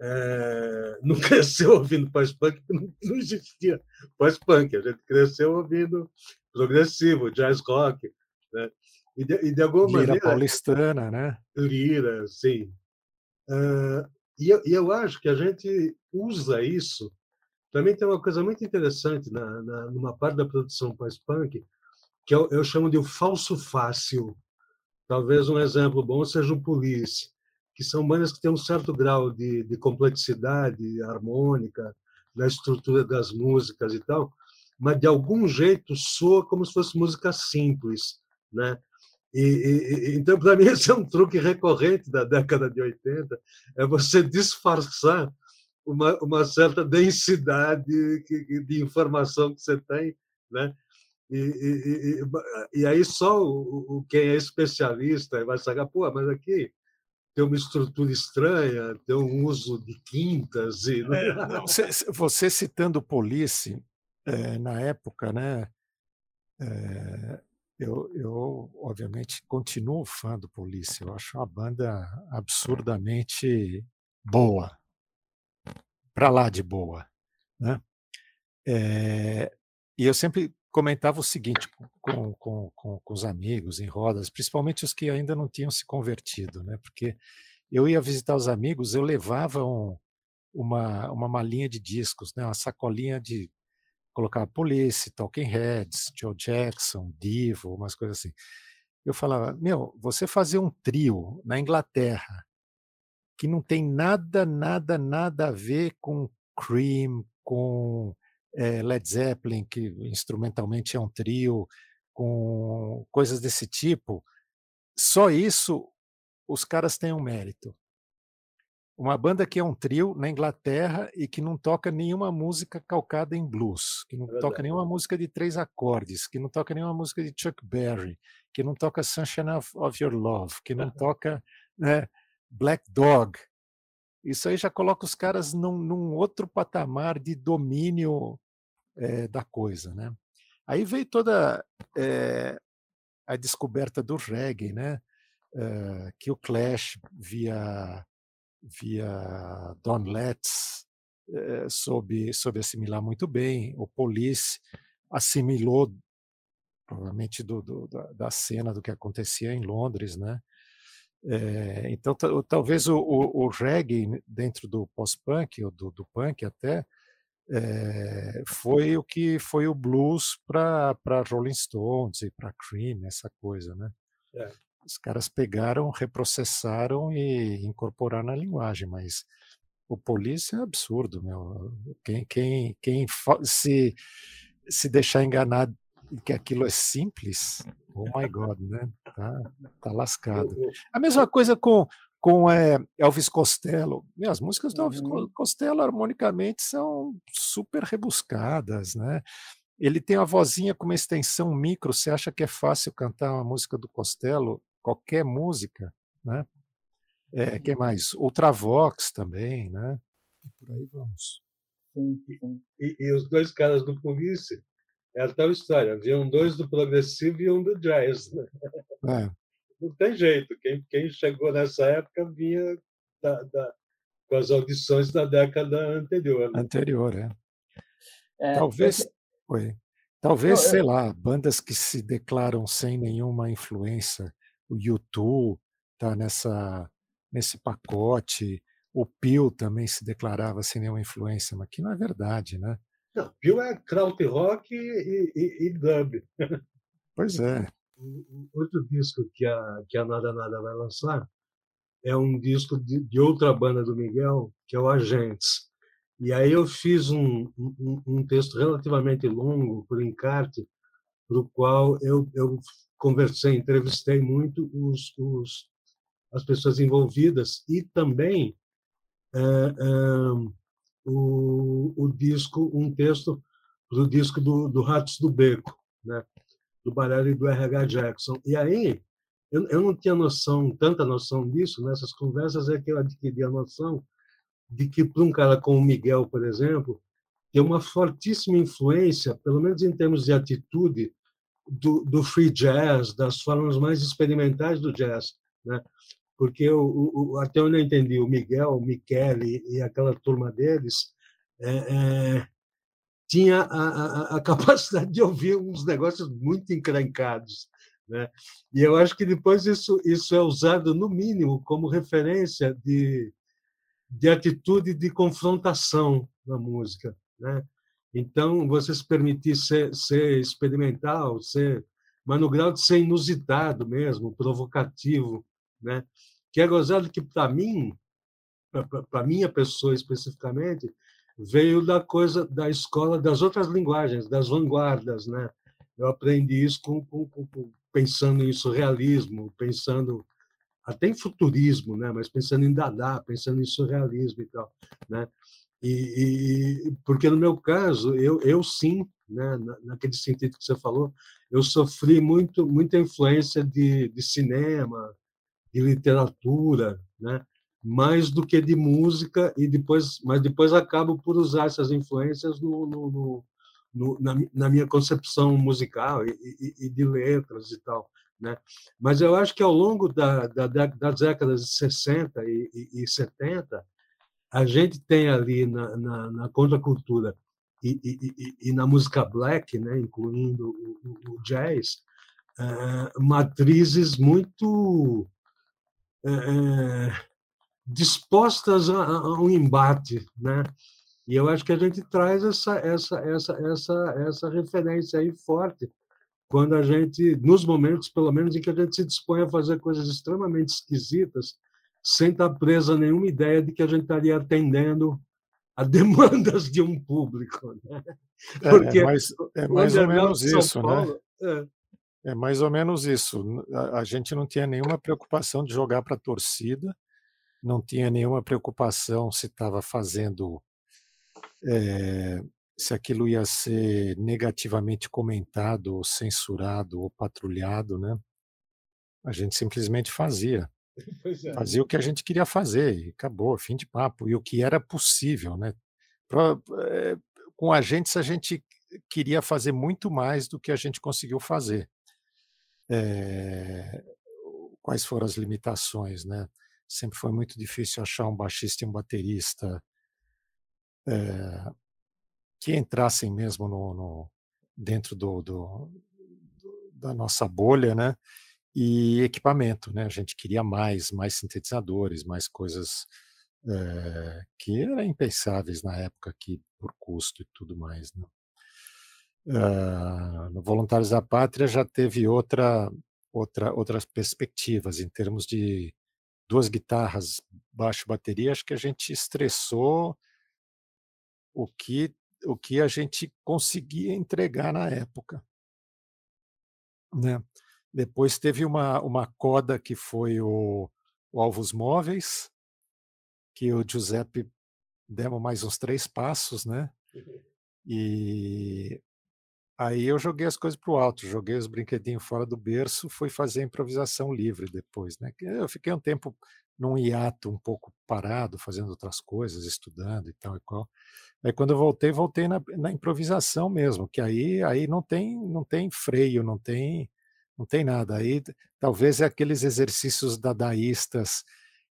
é, não cresceu ouvindo pós-punk, não, não existia pós-punk. A gente cresceu ouvindo progressivo, jazz rock, né? E de, e de alguma Lira maneira. paulistana, né? Lira, sim. Uh, e, eu, e eu acho que a gente usa isso. Também tem uma coisa muito interessante na, na numa parte da produção pós-punk, que eu, eu chamo de o falso fácil. Talvez um exemplo bom seja o Police que são bandas que têm um certo grau de, de complexidade harmônica na estrutura das músicas e tal, mas de algum jeito soa como se fosse música simples, né? E, e, então, para mim, esse é um truque recorrente da década de 80, é você disfarçar uma, uma certa densidade de informação que você tem, né? E, e, e, aí só o, o, quem é especialista vai saber, pô, mas aqui tem uma estrutura estranha, tem um uso de quintas. E... É, você, você, citando Police, é, na época, né, é, eu, eu, obviamente, continuo fã do Police. Eu acho uma banda absurdamente boa. Para lá de boa. Né? É, e eu sempre comentava o seguinte com, com, com, com, os amigos em rodas, principalmente os que ainda não tinham se convertido, né? Porque eu ia visitar os amigos, eu levava um, uma, uma malinha de discos, né? Uma sacolinha de colocar Police, Talking Heads, Joe Jackson, Divo, umas coisas assim. Eu falava, meu, você fazer um trio na Inglaterra que não tem nada, nada, nada a ver com Cream, com é, Led Zeppelin, que instrumentalmente é um trio, com coisas desse tipo, só isso os caras têm um mérito. Uma banda que é um trio na Inglaterra e que não toca nenhuma música calcada em blues, que não é toca nenhuma música de três acordes, que não toca nenhuma música de Chuck Berry, que não toca Sunshine of, of Your Love, que não toca né, Black Dog, isso aí já coloca os caras num, num outro patamar de domínio é, da coisa, né? Aí veio toda é, a descoberta do reggae, né? É, que o Clash via via Don Letts soube, soube assimilar muito bem, o Police assimilou provavelmente do, do, da, da, cena do que acontecia em Londres, né? É, então, talvez o, o, o, reggae dentro do pós-punk, ou do, do, punk até, é, foi o que foi o blues para Rolling Stones e para Cream, essa coisa, né? É. Os caras pegaram, reprocessaram e incorporaram na linguagem, mas o Police é absurdo, meu. Quem, quem, quem se, se deixar enganar que aquilo é simples, oh my God, né? Tá, tá lascado. A mesma coisa com, com é, Elvis Costello. As músicas do Elvis uhum. Costello, harmonicamente, são super rebuscadas, né? Ele tem uma vozinha com uma extensão micro. Você acha que é fácil cantar uma música do Costello? Qualquer música, né? É, que mais? Ultravox também, né? E por aí vamos. E, e, os dois caras do Police é a tal história. Haviam dois do progressivo e um do jazz. Né? É. Não tem jeito. Quem, quem chegou nessa época vinha da, da, com as audições da década anterior. Né? Anterior, é. é Talvez. Oi. Talvez, sei eu... lá, bandas que se declaram sem nenhuma influência. O YouTube está nessa, nesse pacote. O Pio também se declarava sem nenhuma influência, mas que não é verdade, né? Não, Pio é krautrock e, e, e dub. Pois é. Outro disco que a, que a Nada Nada vai lançar é um disco de, de outra banda do Miguel, que é o Agentes. E aí eu fiz um, um, um texto relativamente longo por encarte, para o qual eu, eu conversei, entrevistei muito os, os, as pessoas envolvidas e também é, é, o, o disco, um texto do disco do, do Ratos do Beco, né? do Barelli e do R.H. Jackson. E aí eu, eu não tinha noção, tanta noção disso, nessas conversas é que eu adquiri a noção de que, para um cara como o Miguel, por exemplo, tem uma fortíssima influência, pelo menos em termos de atitude, do, do free jazz, das formas mais experimentais do jazz. Né? Porque, o, até onde eu entendi, o Miguel, o Michele e aquela turma deles é, é, tinha a, a, a, capacidade de ouvir uns negócios muito encrencados. Né? E eu acho que depois isso, isso é usado, no mínimo, como referência de, de atitude de confrontação na música. Né? Então, você se permitir ser, ser experimental, ser, mas no grau de ser inusitado mesmo, provocativo, né? Que é gozado que, para mim, para minha pessoa especificamente, veio da coisa da escola das outras linguagens, das vanguardas. Né? Eu aprendi isso com, com, com pensando em surrealismo, pensando até em futurismo, né? mas pensando em Dada, pensando em surrealismo e tal. Né? E, e porque no meu caso, eu, eu sim, né? naquele sentido que você falou, eu sofri muito muita influência de, de cinema, de literatura, né? mais do que de música e depois, mas depois acabo por usar essas influências no, no, no no, na, na, minha concepção musical e, e, e, de letras e tal. Né? Mas eu acho que ao longo da, da, das décadas de 60 e, e, 70, a gente tem ali na, na, na contracultura e, na música black, né, incluindo o, o, jazz, é, matrizes muito dispostas a, a, um embate, né? E eu acho que a gente traz essa, essa, essa, essa, essa referência aí forte quando a gente, nos momentos, pelo menos, em que a gente se dispõe a fazer coisas extremamente esquisitas, sem estar presa a nenhuma ideia de que a gente estaria atendendo a demandas de um público. Né? Porque é, mais, é mais ou menos isso, né? Paulo, né? É. é. mais ou menos isso. A, a gente não tinha nenhuma preocupação de jogar para a torcida, não tinha nenhuma preocupação se estava fazendo é, se aquilo ia ser negativamente comentado, ou censurado, ou patrulhado, né? A gente simplesmente fazia. É. Fazia o que a gente queria fazer e acabou, fim de papo. E o que era possível, né? Pra, é, com a gente, a gente queria fazer muito mais do que a gente conseguiu fazer. É, quais foram as limitações, né? Sempre foi muito difícil achar um baixista e um baterista é, que entrassem mesmo no, no dentro do, do, da nossa bolha, né? E equipamento, né? A gente queria mais, mais sintetizadores, mais coisas é, que eram impensáveis na época aqui por custo e tudo mais, né? Uh, no Voluntários da Pátria já teve outra, outra, outras perspectivas em termos de duas guitarras, baixo bateria. Acho que a gente estressou o que, o que a gente conseguia entregar na época. Né? Depois teve uma, uma coda que foi o, o Alvos Móveis, que o Giuseppe demos mais uns três passos, né? E aí eu joguei as coisas para o alto, joguei os brinquedinhos fora do berço, fui fazer improvisação livre depois, né? Eu fiquei um tempo num hiato um pouco parado, fazendo outras coisas, estudando e tal e qual. Aí quando eu voltei, voltei na, na, improvisação mesmo, que aí, aí não tem não tem freio, não tem não tem nada. Aí talvez é aqueles exercícios dadaístas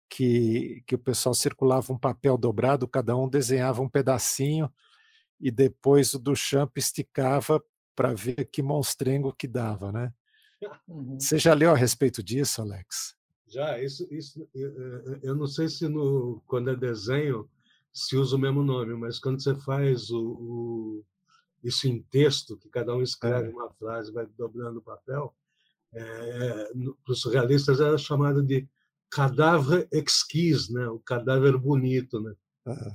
que, que o pessoal circulava um papel dobrado, cada um desenhava um pedacinho e depois o do champ esticava para ver que monstrengo que dava, né? Uhum. Você já leu a respeito disso, Alex? Já, isso, isso eu, eu não sei se no, quando é desenho se usa o mesmo nome, mas quando você faz o, o isso em texto, que cada um escreve é. uma frase, vai dobrando o papel, é, para os surrealistas era chamado de cadáver exquis, né? o cadáver bonito. Né?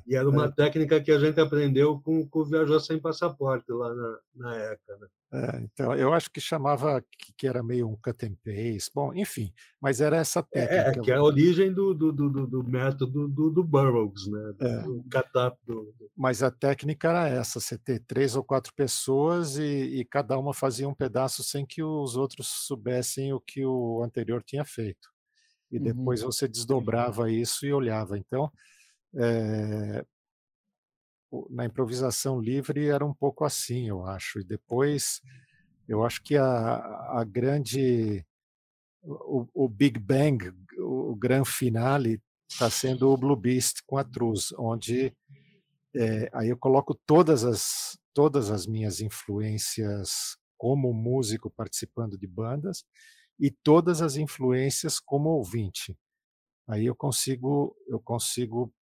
E era uma é. técnica que a gente aprendeu com, com o Viajou Sem Passaporte lá na, na ECA. Né? É, então, eu acho que chamava que, que, era meio um cut and paste, bom, enfim, mas era essa é, é, técnica. É, que é a origem do, do, do, do método do, do Burroughs, né? do, é. do catap. Do, Mas a técnica era essa, você ter três ou quatro pessoas e, e, cada uma fazia um pedaço sem que os outros soubessem o que o anterior tinha feito. E depois uhum. você desdobrava isso e olhava. Então, é, na improvisação livre era um pouco assim, eu acho. E depois, eu acho que a, a grande, o, o, Big Bang, o, grande finale, está sendo o Blue Beast com a Truz, onde é, aí eu coloco todas as todas as minhas influências como músico participando de bandas e todas as influências como ouvinte. Aí eu consigo eu consigo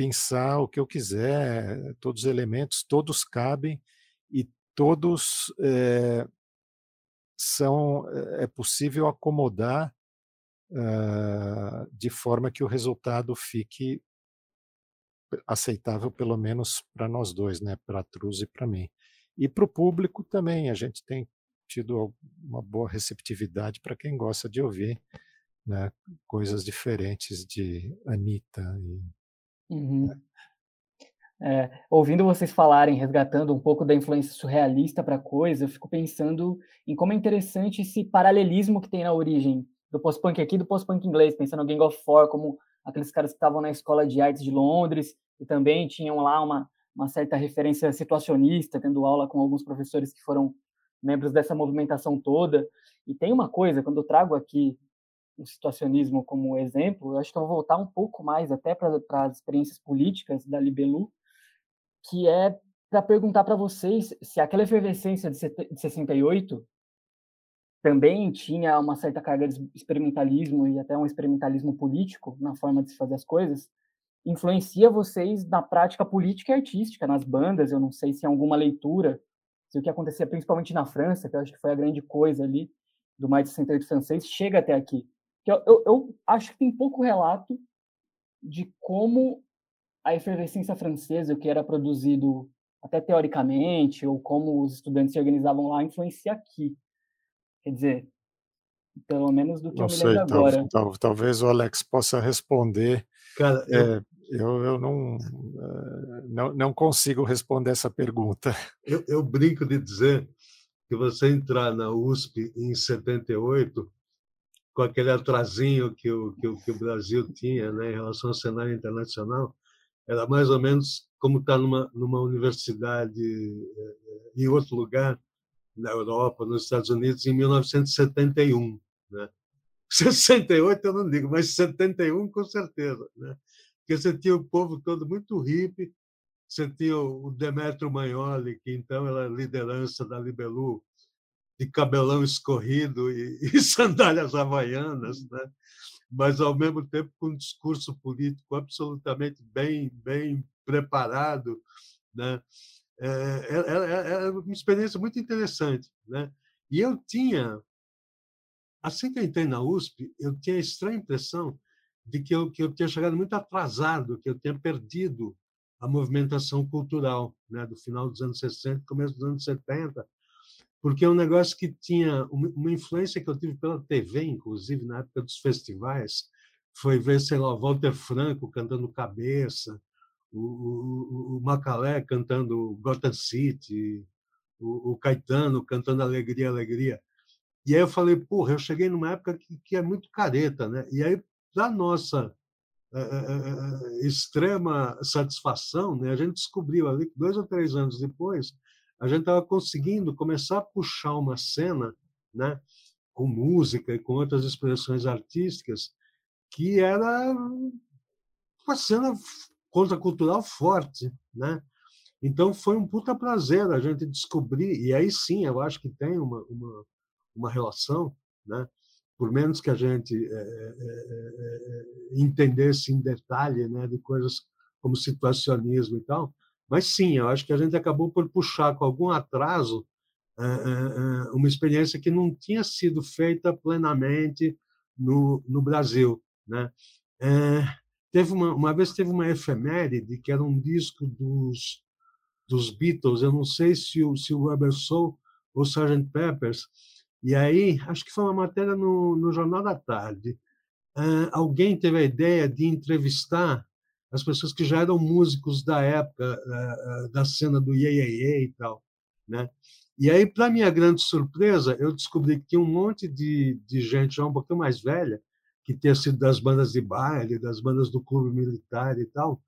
pensar o que eu quiser, todos os elementos, todos cabem e todos é, são é possível acomodar uh, de forma que o resultado fique aceitável pelo menos para nós dois, né, para a Truz e para mim. E para o público também, a gente tem tido uma boa receptividade para quem gosta de ouvir né, coisas diferentes de Anitta e Uhum. É, ouvindo vocês falarem, resgatando um pouco da influência surrealista para a coisa, eu fico pensando em como é interessante esse paralelismo que tem na origem do post-punk aqui do post-punk inglês, pensando no Gang of Four, como aqueles caras que estavam na Escola de Artes de Londres e também tinham lá uma, uma certa referência situacionista, tendo aula com alguns professores que foram membros dessa movimentação toda. E tem uma coisa, quando eu trago aqui o situacionismo como exemplo, eu acho que eu vou voltar um pouco mais até para as experiências políticas da Libelu, que é para perguntar para vocês se aquela efervescência de 68 também tinha uma certa carga de experimentalismo e até um experimentalismo político na forma de se fazer as coisas, influencia vocês na prática política e artística, nas bandas, eu não sei se em alguma leitura, se o que acontecia principalmente na França, que eu acho que foi a grande coisa ali, do mais de 68 francês, chega até aqui. Eu, eu, eu acho que tem pouco relato de como a efervescência francesa, o que era produzido até teoricamente, ou como os estudantes se organizavam lá, influencia aqui. Quer dizer, pelo menos do que não eu me lembro sei, agora. Tal, talvez o Alex possa responder. Cara, eu... É, eu, eu não, eh, não, não consigo responder essa pergunta. Eu, eu brinco de dizer que você entrar na USP em 78 com aquele atrasinho que o, que o, que o Brasil tinha né, em relação ao cenário internacional, era mais ou menos como estar numa, numa universidade eh, em outro lugar, na Europa, nos Estados Unidos, em 1971. Né? 68 eu não digo, mas 71 com certeza. Né? Porque você tinha o povo todo muito hippie, você tinha o Demetrio Magnoli, que então era liderança da Libelu, de cabelão escorrido e, e sandálias havaianas, né? mas ao mesmo tempo com um discurso político absolutamente bem bem preparado, né? É, é, é, é uma experiência muito interessante, né? E eu tinha, assim que eu entrei na USP, eu tinha a estranha impressão de que eu que eu tinha chegado muito atrasado, que eu tinha perdido a movimentação cultural, né? Do final dos anos 60, começo dos anos 70, porque é um negócio que tinha uma influência que eu tive pela TV, inclusive na época dos festivais, foi ver, sei lá, o Walter Franco cantando Cabeça, o, o, o Macalé cantando Gotham City, o, o, Caetano cantando Alegria, Alegria. E aí eu falei, porra, eu cheguei numa época que, que é muito careta, né? E aí, para nossa é, é, extrema satisfação, né, a gente descobriu ali, dois ou três anos depois, a gente estava conseguindo começar a puxar uma cena, né, com música e com outras expressões artísticas, que era uma cena contracultural forte, né? Então foi um puta prazer a gente descobrir e aí sim eu acho que tem uma uma, uma relação, né? Por menos que a gente é, é, é, entendesse em detalhe, né, de coisas como situacionismo e tal, mas sim, eu acho que a gente acabou por puxar com algum atraso eh, eh, eh, uma experiência que não tinha sido feita plenamente no, no Brasil. Né? teve uma, uma vez teve uma efeméride que era um disco dos, dos Beatles, eu não sei se o, se o Rubber Soul ou Sgt. Peppers, e aí, acho que foi uma matéria no, no Jornal da Tarde, uh, alguém teve a ideia de entrevistar as pessoas que já eram músicos da época, uh, uh, da cena do Ye, Ye e tal. Né? E aí, para minha grande surpresa, eu descobri que tinha um monte de, de gente já um pouquinho mais velha, que tinha sido das bandas de baile, das bandas do clube militar e tal,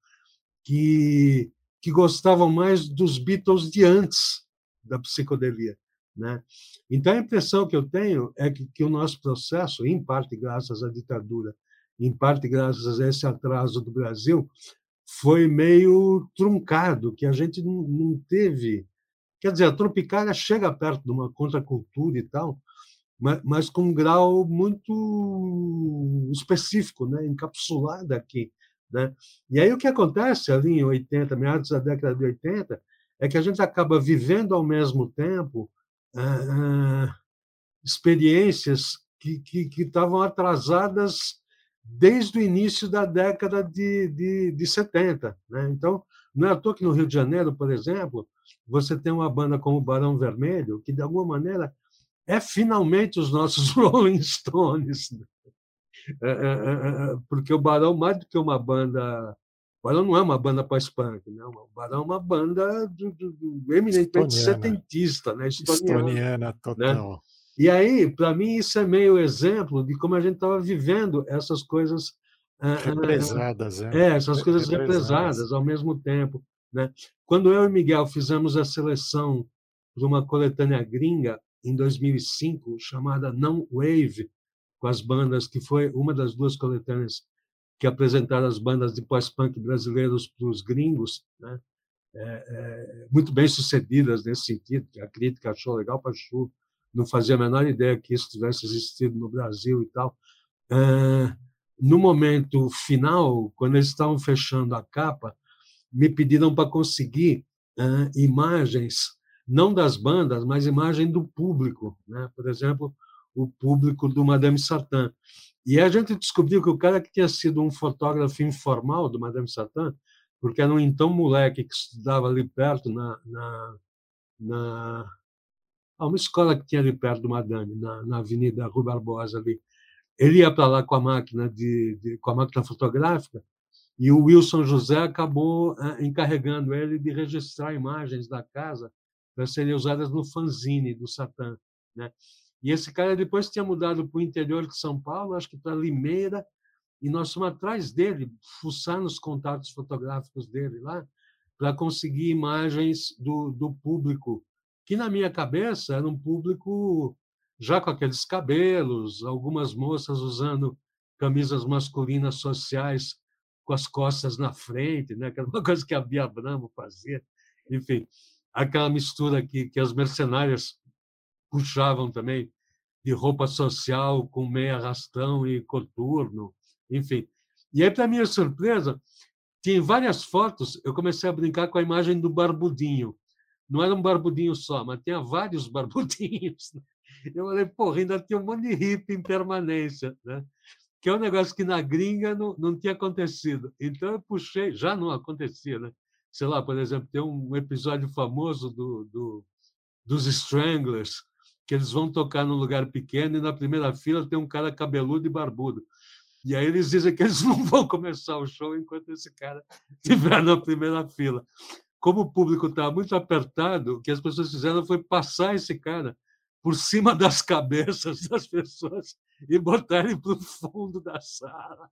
que, que gostavam mais dos Beatles de antes da psicodelia. Né? Então, a impressão que eu tenho é que, que o nosso processo, em parte graças à ditadura, em parte graças a esse atraso do Brasil, foi meio truncado, que a gente não, teve. Quer dizer, a Tropicália chega perto de uma contracultura e tal, mas, mas com um grau muito específico, né? encapsulado aqui. Né? E aí o que acontece ali em 80, meados da década de 80, é que a gente acaba vivendo ao mesmo tempo ah, experiências que, que, que estavam atrasadas desde o início da década de, de, de 70. Né? Então, não é à toa que no Rio de Janeiro, por exemplo, você tem uma banda como o Barão Vermelho, que, de alguma maneira, é finalmente os nossos Rolling Stones. Né? É, é, é, porque o Barão, mais do que uma banda o Barão não é uma banda pós-punk, né? o Barão é uma banda do, do, do eminentemente setentista, né? estoniana, estoniana né? total. Né? E aí, para mim, isso é meio exemplo de como a gente estava vivendo essas coisas. Ah, ah, represadas, é. é essas coisas represadas. represadas ao mesmo tempo. Né? Quando eu e Miguel fizemos a seleção de uma coletânea gringa em 2005, chamada Não Wave, com as bandas, que foi uma das duas coletâneas que apresentaram as bandas de pós-punk brasileiros para os gringos, né? É, é, muito bem sucedidas nesse sentido, que a crítica achou legal para chu, não fazia a menor ideia que isso tivesse existido no Brasil e tal. É, no momento final, quando eles estavam fechando a capa, me pediram para conseguir é, imagens, não das bandas, mas imagem do público, né? por exemplo, o público do Madame Satã. E a gente descobriu que o cara que tinha sido um fotógrafo informal do Madame Satã, porque era um então moleque que estudava ali perto, na, na, na ah, uma escola que tinha ali perto do Madame, na, na Avenida Rua Barbosa ali. Ele ia para lá com a máquina de, de, com a máquina fotográfica e o Wilson José acabou encarregando ele de registrar imagens da casa para serem usadas no fanzine do Satã, né? E esse cara depois tinha mudado para o interior de São Paulo, acho que para Limeira, e nós fomos atrás dele, fuçar nos contatos fotográficos dele lá, para conseguir imagens do, do público, que na minha cabeça era um público já com aqueles cabelos, algumas moças usando camisas masculinas sociais com as costas na frente, né? uma coisa que a Bia Bramo fazia. Enfim, aquela mistura que, que as mercenárias puxavam também de roupa social com meia rastão e coturno, enfim. E aí, para minha surpresa, tinha várias fotos, eu comecei a brincar com a imagem do barbudinho. Não era um barbudinho só, mas tinha vários barbudinhos. Eu falei, porra, ainda tem um monte de hippie em permanência, né? que é um negócio que na gringa não, não tinha acontecido. Então eu puxei, já não acontecia, né? Sei lá, por exemplo, tem um episódio famoso do, do dos Stranglers, que eles vão tocar num lugar pequeno e na primeira fila tem um cara cabeludo e barbudo. E aí eles dizem que eles não vão começar o show enquanto esse cara estiver na primeira fila. Como o público estava muito apertado, o que as pessoas fizeram foi passar esse cara por cima das cabeças das pessoas e botar ele para o fundo da sala.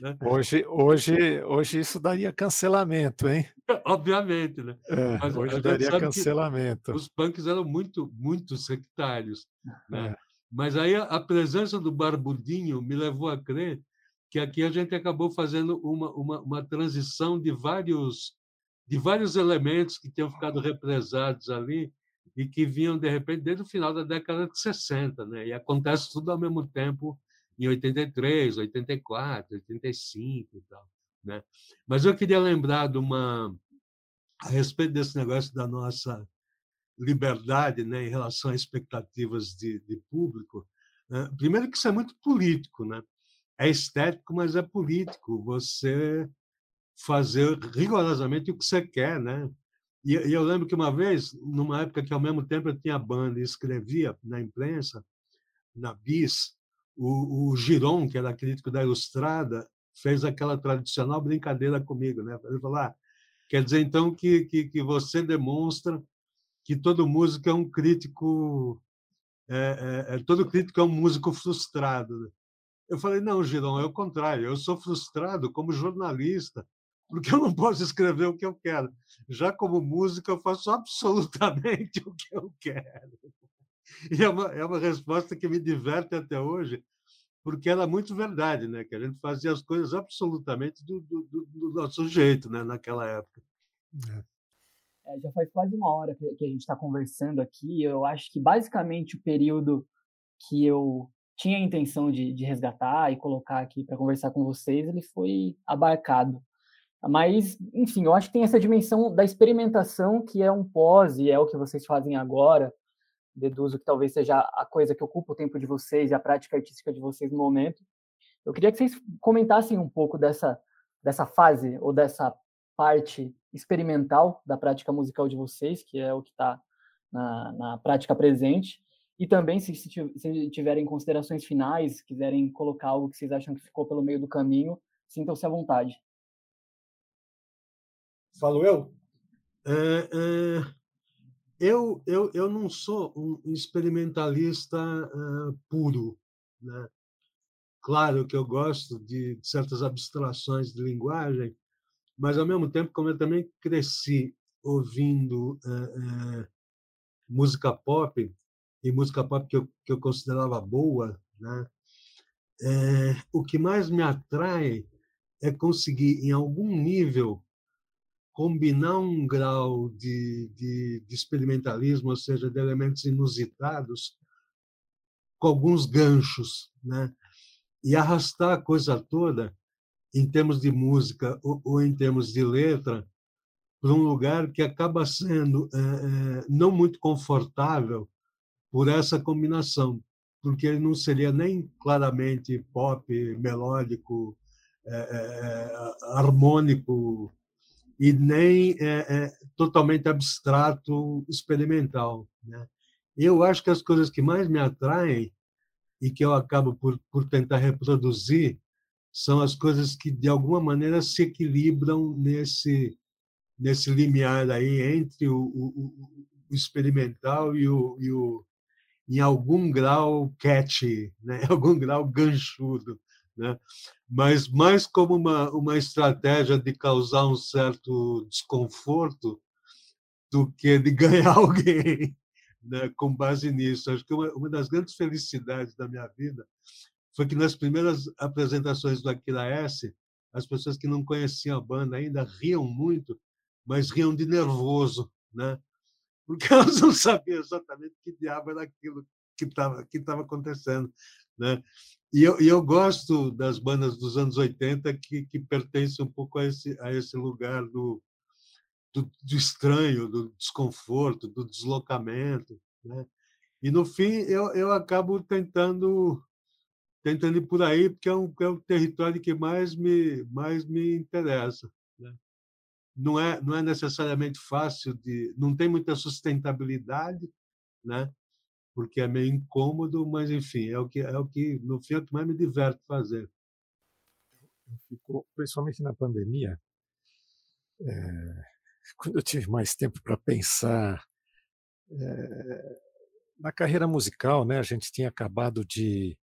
Né? Hoje, hoje, hoje isso daria cancelamento, hein? Obviamente, né? É, Mas hoje daria cancelamento. Os punks eram muito, muito sectários, né? É. Mas aí a, a presença do Barbudinho me levou a crer que aqui a gente acabou fazendo uma, uma, uma transição de vários de vários elementos que tinham ficado represados ali e que vinham de repente desde o final da década de 60, né? E acontece tudo ao mesmo tempo em 83, 84, 85 e tal. Né? Mas eu queria lembrar de uma a respeito desse negócio da nossa liberdade né, em relação a expectativas de, de público. Né? Primeiro que isso é muito político, né? é estético, mas é político. Você fazer rigorosamente o que você quer, né? E, e eu lembro que uma vez, numa época que ao mesmo tempo eu tinha banda e escrevia na imprensa, na Bis, o, o Giron, que era crítico da Ilustrada, fez aquela tradicional brincadeira comigo, né? Ele falou: ah, quer dizer então que, que, que você demonstra que todo músico é um crítico, é, é, é, todo crítico é um músico frustrado. Eu falei: não, Giron, é o contrário. Eu sou frustrado como jornalista, porque eu não posso escrever o que eu quero. Já como músico, eu faço absolutamente o que eu quero. E é uma, é uma resposta que me diverte até hoje, porque era muito verdade, né? Que a gente fazia as coisas absolutamente do, do, do nosso jeito, né? Naquela época. É. é, já faz quase uma hora que, que a gente está conversando aqui. Eu acho que basicamente o período que eu tinha a intenção de, de resgatar e colocar aqui para conversar com vocês, ele foi abarcado. Mas, enfim, eu acho que tem essa dimensão da experimentação que é um pós e é o que vocês fazem agora, deduzo que talvez seja a coisa que ocupa o tempo de vocês e a prática artística de vocês no momento. Eu queria que vocês comentassem um pouco dessa, dessa fase ou dessa parte experimental da prática musical de vocês, que é o que está na, na, prática presente, e também, se, se tiverem considerações finais, quiserem colocar algo que vocês acham que ficou pelo meio do caminho, sintam-se à vontade. Falo eu? É, é eu, eu, eu não sou um experimentalista uh, puro. Né? Claro que eu gosto de certas abstrações de linguagem, mas, ao mesmo tempo, como eu também cresci ouvindo uh, uh, música pop, e música pop que eu, que eu considerava boa, né? É, o que mais me atrai é conseguir, em algum nível, combinar um grau de, de, de, experimentalismo, ou seja, de elementos inusitados, com alguns ganchos, né? e arrastar a coisa toda, em termos de música ou, ou em termos de letra, para um lugar que acaba sendo é, não muito confortável por essa combinação, porque ele não seria nem claramente pop, melódico, é, é harmônico, e nem é, é, totalmente abstrato, experimental. Né? Eu acho que as coisas que mais me atraem e que eu acabo por, por tentar reproduzir são as coisas que de alguma maneira se equilibram nesse nesse limiar aí entre o, o, o experimental e o, e o em algum grau catchy, né? em algum grau ganchudo né? mas mais como uma, uma estratégia de causar um certo desconforto do que de ganhar alguém né? com base nisso. Acho que uma, uma das grandes felicidades da minha vida foi que nas primeiras apresentações do Aquila S, as pessoas que não conheciam a banda ainda riam muito, mas riam de nervoso, né? porque elas não sabiam exatamente que diabo era aquilo que estava que tava acontecendo. Né? E eu, e eu gosto das bandas dos anos 80 que, que pertencem um pouco a esse, a esse lugar do, do, do estranho, do desconforto, do deslocamento. Né? E, no fim, eu, eu acabo tentando tentando ir por aí, porque é, um, é o território que mais me, mais me interessa. Né? Não, é, não é necessariamente fácil de. não tem muita sustentabilidade, né? Porque é meio incômodo, mas enfim, é o que é o que no fim é o que mais me diverte fazer. Ficou, principalmente na pandemia, é, quando eu tive mais tempo para pensar é, na carreira musical, né? A gente tinha acabado de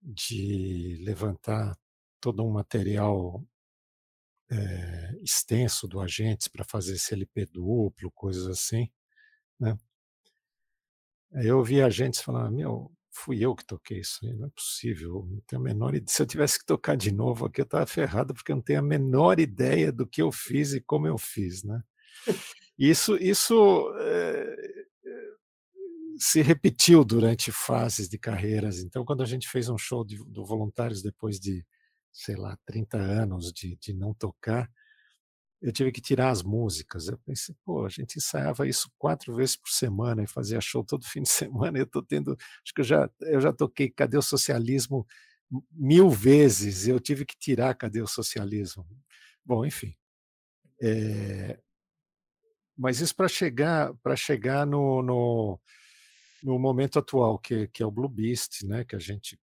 de levantar todo um material é, extenso do Agentes para fazer esse LP duplo, coisas assim, né? Eu ouvi agentes falar, meu, fui eu que toquei isso aí, não é possível, não tenho a menor ideia. Se eu tivesse que tocar de novo aqui, eu estava ferrado, porque eu não tenho a menor ideia do que eu fiz e como eu fiz, né? Isso, isso é, se repetiu durante fases de carreiras. Então, quando a gente fez um show de, do Voluntários depois de, sei lá, 30 anos de, de não tocar, eu tive que tirar as músicas. Eu pensei, pô, a gente ensaiava isso quatro vezes por semana e fazia show todo fim de semana. Eu tô tendo, acho que eu já, eu já toquei Cadê o Socialismo mil vezes, eu tive que tirar cadê o socialismo. Bom, enfim. É, mas isso para chegar para chegar no, no, no, momento atual, que, que é o Blue Beast, né, que a gente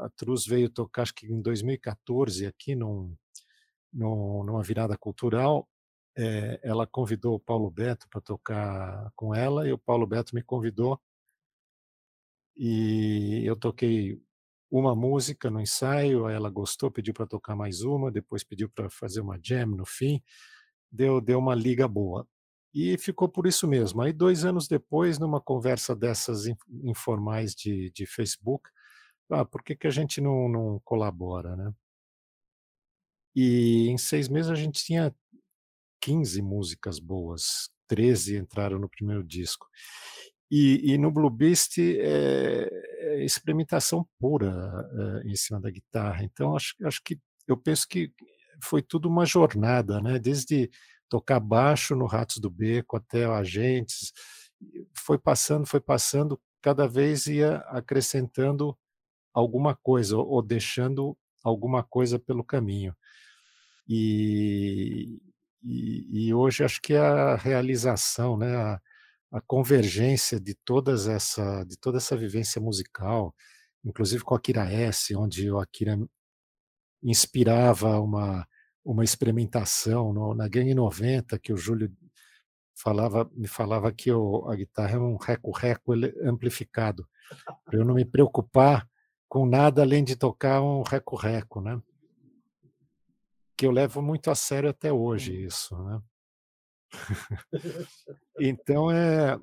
a Truz veio tocar acho que em 2014 aqui num, num, numa virada cultural é, ela convidou o Paulo Beto para tocar com ela e o Paulo Beto me convidou e eu toquei uma música no ensaio, ela gostou, pediu para tocar mais uma, depois pediu para fazer uma jam no fim, deu, deu uma liga boa. E ficou por isso mesmo. Aí, dois anos depois, numa conversa dessas informais de, de Facebook, ah, por que, que a gente não, não colabora, né? E em seis meses a gente tinha 15 músicas boas, 13 entraram no primeiro disco. E, e no Blue Beast é, é experimentação pura é, em cima da guitarra. Então acho, acho que eu penso que foi tudo uma jornada, né? Desde tocar baixo no Ratos do Beco até Agentes, foi passando, foi passando, cada vez ia acrescentando alguma coisa ou deixando alguma coisa pelo caminho. E, e, e, hoje acho que é a realização, né, a, a, convergência de todas essa de toda essa vivência musical, inclusive com a Akira S, onde o Akira inspirava uma uma experimentação no, na Gangue 90 que o Júlio falava me falava que a guitarra é um reco-reco amplificado para eu não me preocupar com nada além de tocar um reco-reco, né? Que eu levo muito a sério até hoje hum. isso, né? então é,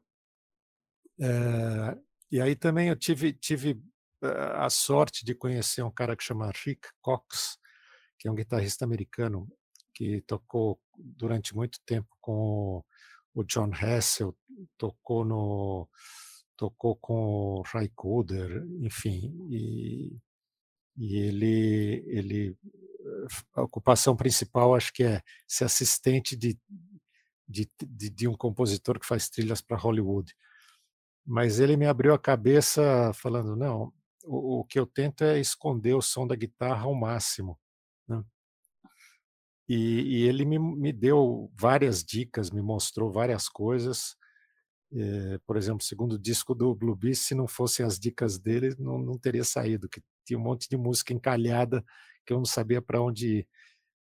é, e aí também eu tive tive eh, a sorte de conhecer um cara que chama Rick Cox, que é um guitarrista americano que tocou durante muito tempo com o John Hassel, tocou no tocou com o Ray Cooder, enfim, e, e ele ele a ocupação principal acho que é ser assistente de, de, de, de um compositor que faz trilhas para Hollywood. Mas ele me abriu a cabeça falando, não, o, o, que eu tento é esconder o som da guitarra ao máximo. Né? E, e, ele me, me deu várias dicas, me mostrou várias coisas. É, por exemplo, o segundo disco do Blue Beast, se não fossem as dicas dele, não, não teria saído, que tinha um monte de música encalhada que eu não sabia para onde ir.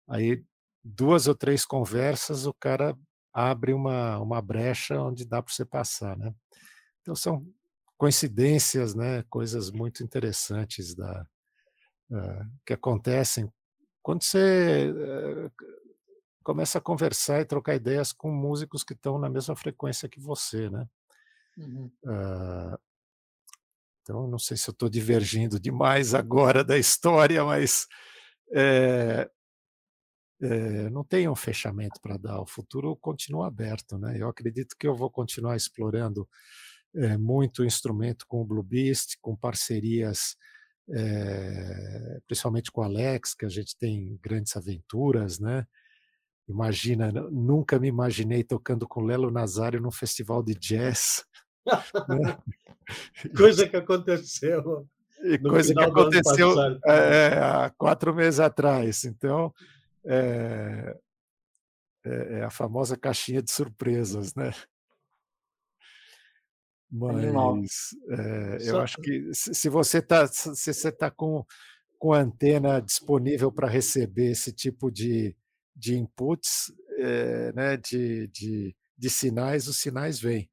Aí, duas ou três conversas, o cara abre uma, uma brecha onde dá para você passar, né? Então, são coincidências, né? Coisas muito interessantes da, uh, que acontecem quando você uh, começa a conversar e trocar ideias com músicos que estão na mesma frequência que você, né? Uhum. Uh, então, não sei se eu estou divergindo demais agora da história, mas é, é, não tem um fechamento para dar. O futuro continua aberto, né? Eu acredito que eu vou continuar explorando é, muito instrumento com o Blue Beast, com parcerias, principalmente com o Alex, que a gente tem grandes aventuras, né? Imagina, nunca me imaginei tocando com Lelo Nazário num festival de jazz. Né? Coisa que aconteceu coisa que aconteceu é, há quatro meses atrás. Então, é, é, é, a famosa caixinha de surpresas, né? Mas é, eu acho que se você está se você tá com, com a antena disponível para receber esse tipo de, de inputs, é, né, de, de, de sinais, os sinais vêm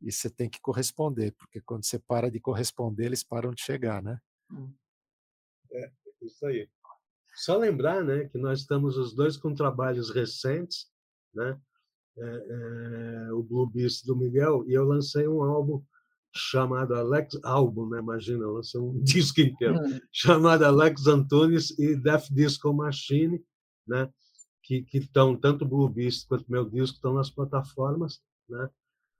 e você tem que corresponder, porque quando você para de corresponder, eles param de chegar, né? Hum. É, isso aí. Só lembrar, né, que nós estamos os dois com trabalhos recentes, né? É, é, o Blue Beast do Miguel e eu lancei um álbum chamado Alex álbum, né? Imagina, eu lancei um disco inteiro hum. chamado Alex Antunes e Death Disco Machine, né? Que que estão tanto Blue Beast quanto meu disco estão nas plataformas, né?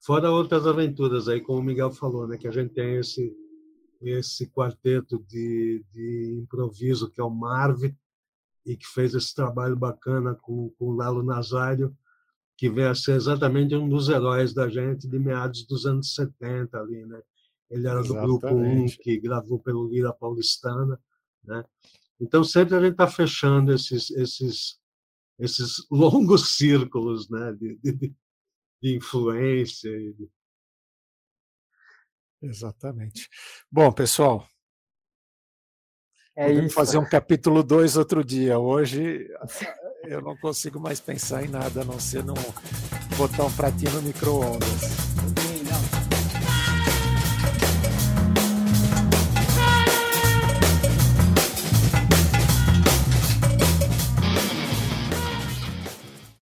Fora outras aventuras aí, como o Miguel falou, né, que a gente tem esse esse quarteto de, de improviso que é o Marve e que fez esse trabalho bacana com, com o Lalo Nazário, que vem a ser exatamente um dos heróis da gente de meados dos anos 70 ali, né? Ele era do Exatamente. grupo 1 que gravou pelo Lira Paulistana, Né? Então, sempre a gente está fechando esses, esses, esses longos círculos né? de, de, de influência. Exatamente. Bom, pessoal, é Podemos isso. fazer um capítulo 2 outro dia. Hoje eu não consigo mais pensar em nada a não ser num botar um pratinho no micro-ondas.